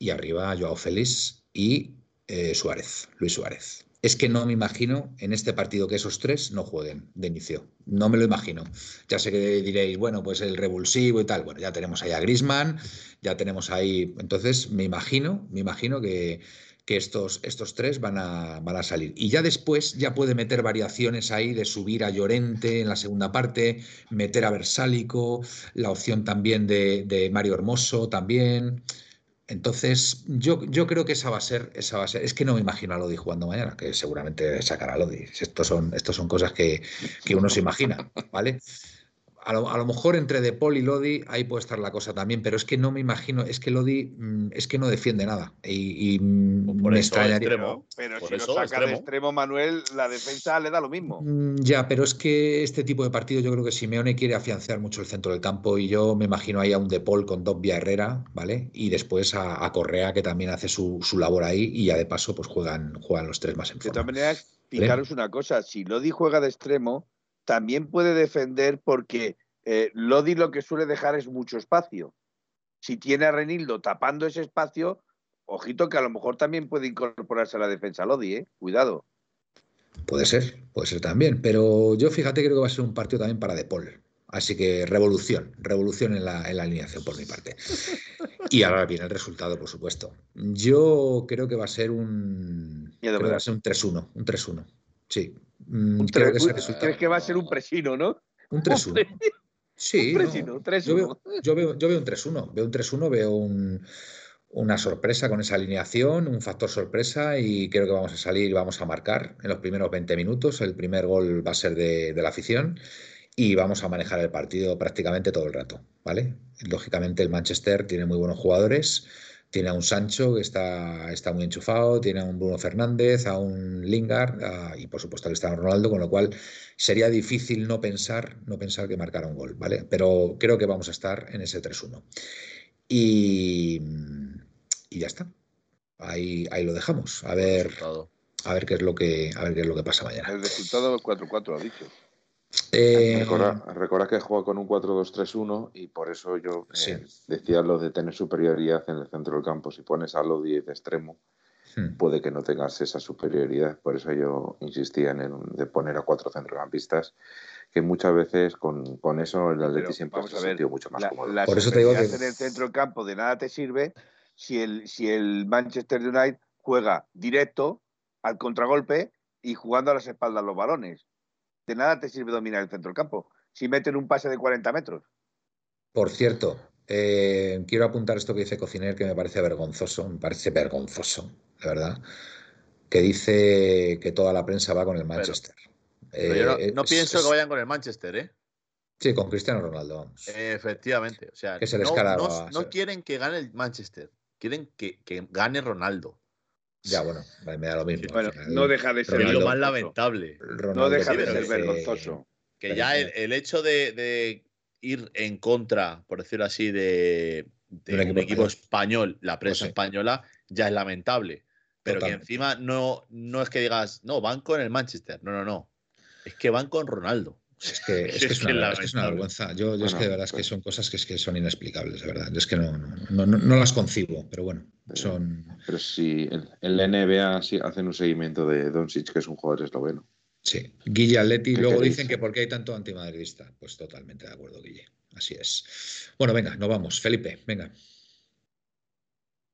y arriba Joao Félix y eh, Suárez, Luis Suárez. Es que no me imagino en este partido que esos tres no jueguen de inicio. No me lo imagino. Ya sé que diréis, bueno, pues el revulsivo y tal. Bueno, ya tenemos ahí a Grisman, ya tenemos ahí. Entonces, me imagino, me imagino que, que estos, estos tres van a, van a salir. Y ya después ya puede meter variaciones ahí de subir a Llorente en la segunda parte, meter a Versálico, la opción también de, de Mario Hermoso también. Entonces, yo, yo creo que esa va a ser, esa va a ser. Es que no me imagino a Lodi jugando mañana, que seguramente sacará Lodi. Estos son, estos son cosas que, que uno se imagina, ¿vale? A lo, a lo mejor entre De Paul y Lodi ahí puede estar la cosa también, pero es que no me imagino, es que Lodi mm, es que no defiende nada. Y, y, mm, Por me eso, extrañaría. extremo. Pero Por si eso, lo saca de extremo. extremo Manuel, la defensa le da lo mismo. Mm, Ya, pero es que este tipo de partido yo creo que Simeone quiere afianzar mucho el centro del campo y yo me imagino ahí a un De Paul con Dobbia Herrera, ¿vale? Y después a, a Correa que también hace su, su labor ahí y ya de paso pues juegan, juegan los tres más en De forma. todas maneras, fijaros una cosa, si Lodi juega de extremo, también puede defender porque eh, Lodi lo que suele dejar es mucho espacio. Si tiene a Renildo tapando ese espacio, ojito que a lo mejor también puede incorporarse a la defensa Lodi, ¿eh? Cuidado. Puede ser, puede ser también, pero yo fíjate creo que va a ser un partido también para De Paul. Así que revolución, revolución en la, en la alineación por mi parte. Y ahora viene el resultado, por supuesto. Yo creo que va a ser un, creo que va a ser un 3-1, un 3-1. Sí, Mm, Un creo que ese un- resultado- ¿Crees que va a ser un presino, no? Un 3-1. Sí, un no, presino, un 3-1. yo, veo, yo, veo, yo veo un 3-1. Veo un 3-1, veo un- una sorpresa con esa alineación, un factor sorpresa y creo que vamos a salir y vamos a marcar en los primeros 20 minutos. El primer gol va a ser de, de la afición y vamos a manejar el partido prácticamente todo el rato, ¿vale? Lógicamente el Manchester tiene muy buenos jugadores, tiene a un Sancho que está, está muy enchufado, tiene a un Bruno Fernández, a un Lingard a- y por supuesto al Cristiano Ronaldo, con lo cual sería difícil no pensar, no pensar que marcara un gol, ¿vale? Pero creo que vamos a estar en ese 3-1. Y, y ya está. ahí, ahí lo dejamos. A ver, a ver qué es lo que, a ver qué es lo que pasa mañana. El resultado 4-4 ha dicho. Eh, Recordad que juega con un 4-2-3-1 y por eso yo eh, decía lo de tener superioridad en el centro del campo. Si pones a Lodi de extremo, hmm. puede que no tengas esa superioridad. Por eso yo insistía en el, de poner a cuatro centrocampistas, que muchas veces con, con eso el Atleti siempre se ha sentido mucho más cómodo. por eso te digo que en el centro del campo de nada te sirve si el, si el Manchester United juega directo al contragolpe y jugando a las espaldas los balones de nada te sirve dominar el centro del campo si meten un pase de 40 metros. Por cierto, eh, quiero apuntar esto que dice Cociner, que me parece vergonzoso, me parece vergonzoso, de verdad, que dice que toda la prensa va con el Manchester. yo no, pienso que vayan con el Manchester, ¿eh? Sí, con Cristiano Ronaldo, vamos. Efectivamente, o sea, no, quieren que gane el Manchester, quieren que, que gane Ronaldo. Ya, bueno, me da lo mismo. Bueno, no deja de ser lo más lamentable. no deja de ser vergonzoso. Que ya el, hecho de, ir en contra, por decirlo así, de, un equipo, español, la prensa española, ya es lamentable. Pero que encima no, no es que digas, no, van con el Manchester. No, no, no. Es que van con Ronaldo. Es que es, una, vergüenza. Yo, es que de verdad es que pues son cosas que, es que son inexplicables, de verdad. Es que no, no, no, las concibo, pero bueno, son. Pero si el, NBA hacen un seguimiento de Doncic, que es un jugador esloveno. Sí, Guille Atleti. Luego dicen que por qué hay tanto antimadridista. Pues totalmente de acuerdo, Guille. Así es. Bueno, venga, nos vamos. Felipe, venga.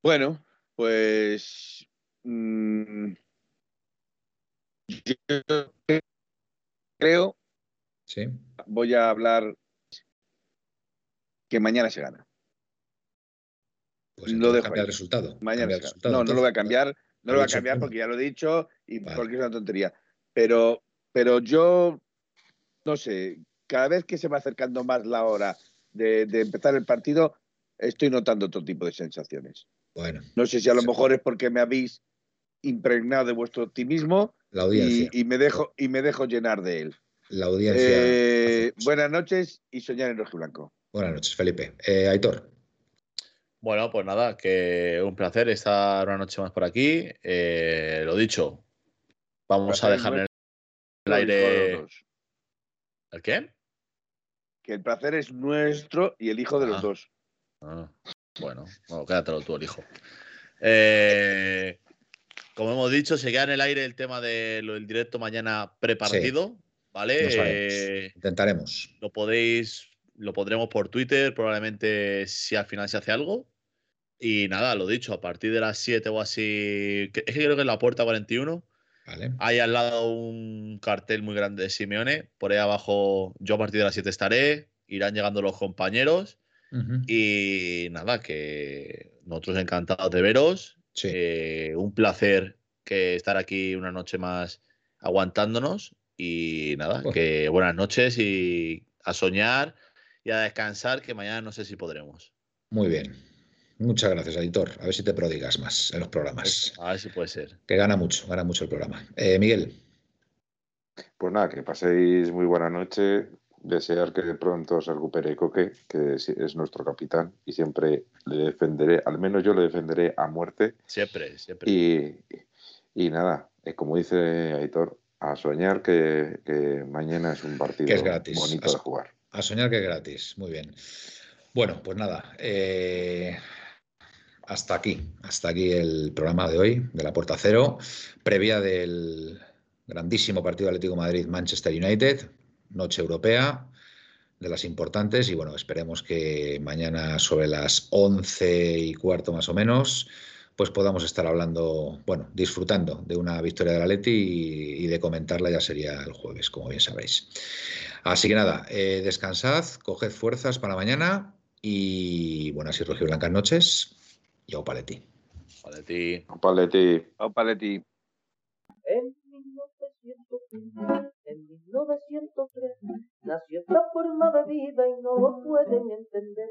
Bueno, pues. Mmm, yo creo Voy a hablar que mañana se gana. Pues lo dejo el resultado. Mañana No, no lo voy a cambiar. No lo voy a cambiar porque ya lo he dicho y porque es una tontería. Pero, pero yo, no sé, cada vez que se va acercando más la hora de, empezar el partido, estoy notando otro tipo de sensaciones. Bueno. No sé si a lo mejor es porque me habéis impregnado de vuestro optimismo y, me dejo, y me dejo llenar de él la audiencia. Eh, buenas noches y soñar en rojo blanco. Buenas noches, Felipe. Eh, Aitor. Bueno, pues nada, que un placer estar una noche más por aquí. Eh, lo dicho, vamos a dejar en el aire. ¿El qué? Que el placer es nuestro y el hijo de los ah. dos. Ah, bueno, bueno, quédatelo tú, el hijo. como hemos dicho, se queda en el aire el tema del directo mañana prepartido. ¿Vale? Eh, Intentaremos. Lo podéis, lo pondremos por Twitter, probablemente si al final se hace algo. Y nada, lo dicho, a partir de las 7 o así, es que creo que es la puerta 41. Vale. Hay al lado un cartel muy grande de Simeone. Por ahí abajo, yo a partir de las 7 estaré. Irán llegando los compañeros. Y nada, que nosotros encantados de veros. Eh, un placer que estar aquí una noche más aguantándonos. Y nada, que buenas noches y a soñar y a descansar, que mañana no sé si podremos. Muy bien. Muchas gracias, editor. A ver si te prodigas más en los programas. A ver si puede ser. Que gana mucho, gana mucho el programa. Eh, Miguel. Pues nada, que paséis muy buena noche. Desear que de pronto se recupere Coque, que es nuestro capitán, y siempre le defenderé, al menos yo le defenderé a muerte. Siempre, siempre. Y, y nada, eh, como dice Aitor, a soñar que, mañana es un partido bonito de jugar. A soñar que es gratis, muy bien. Bueno, pues nada, eh, hasta aquí, hasta aquí el programa de hoy de la Puerta Cero, previa del grandísimo partido Atlético Madrid-Manchester United, noche europea, de las importantes, y bueno, esperemos que mañana sobre las once y cuarto más o menos pues podamos estar hablando, bueno, disfrutando de una victoria de la Leti y, de comentarla ya sería el jueves, como bien sabéis. Así que nada, eh, descansad, coged fuerzas para mañana y buenas y blancas noches y au paleti. Paleti. Paleti. paleti. En 1903 nació esta forma de vida y no lo pueden entender.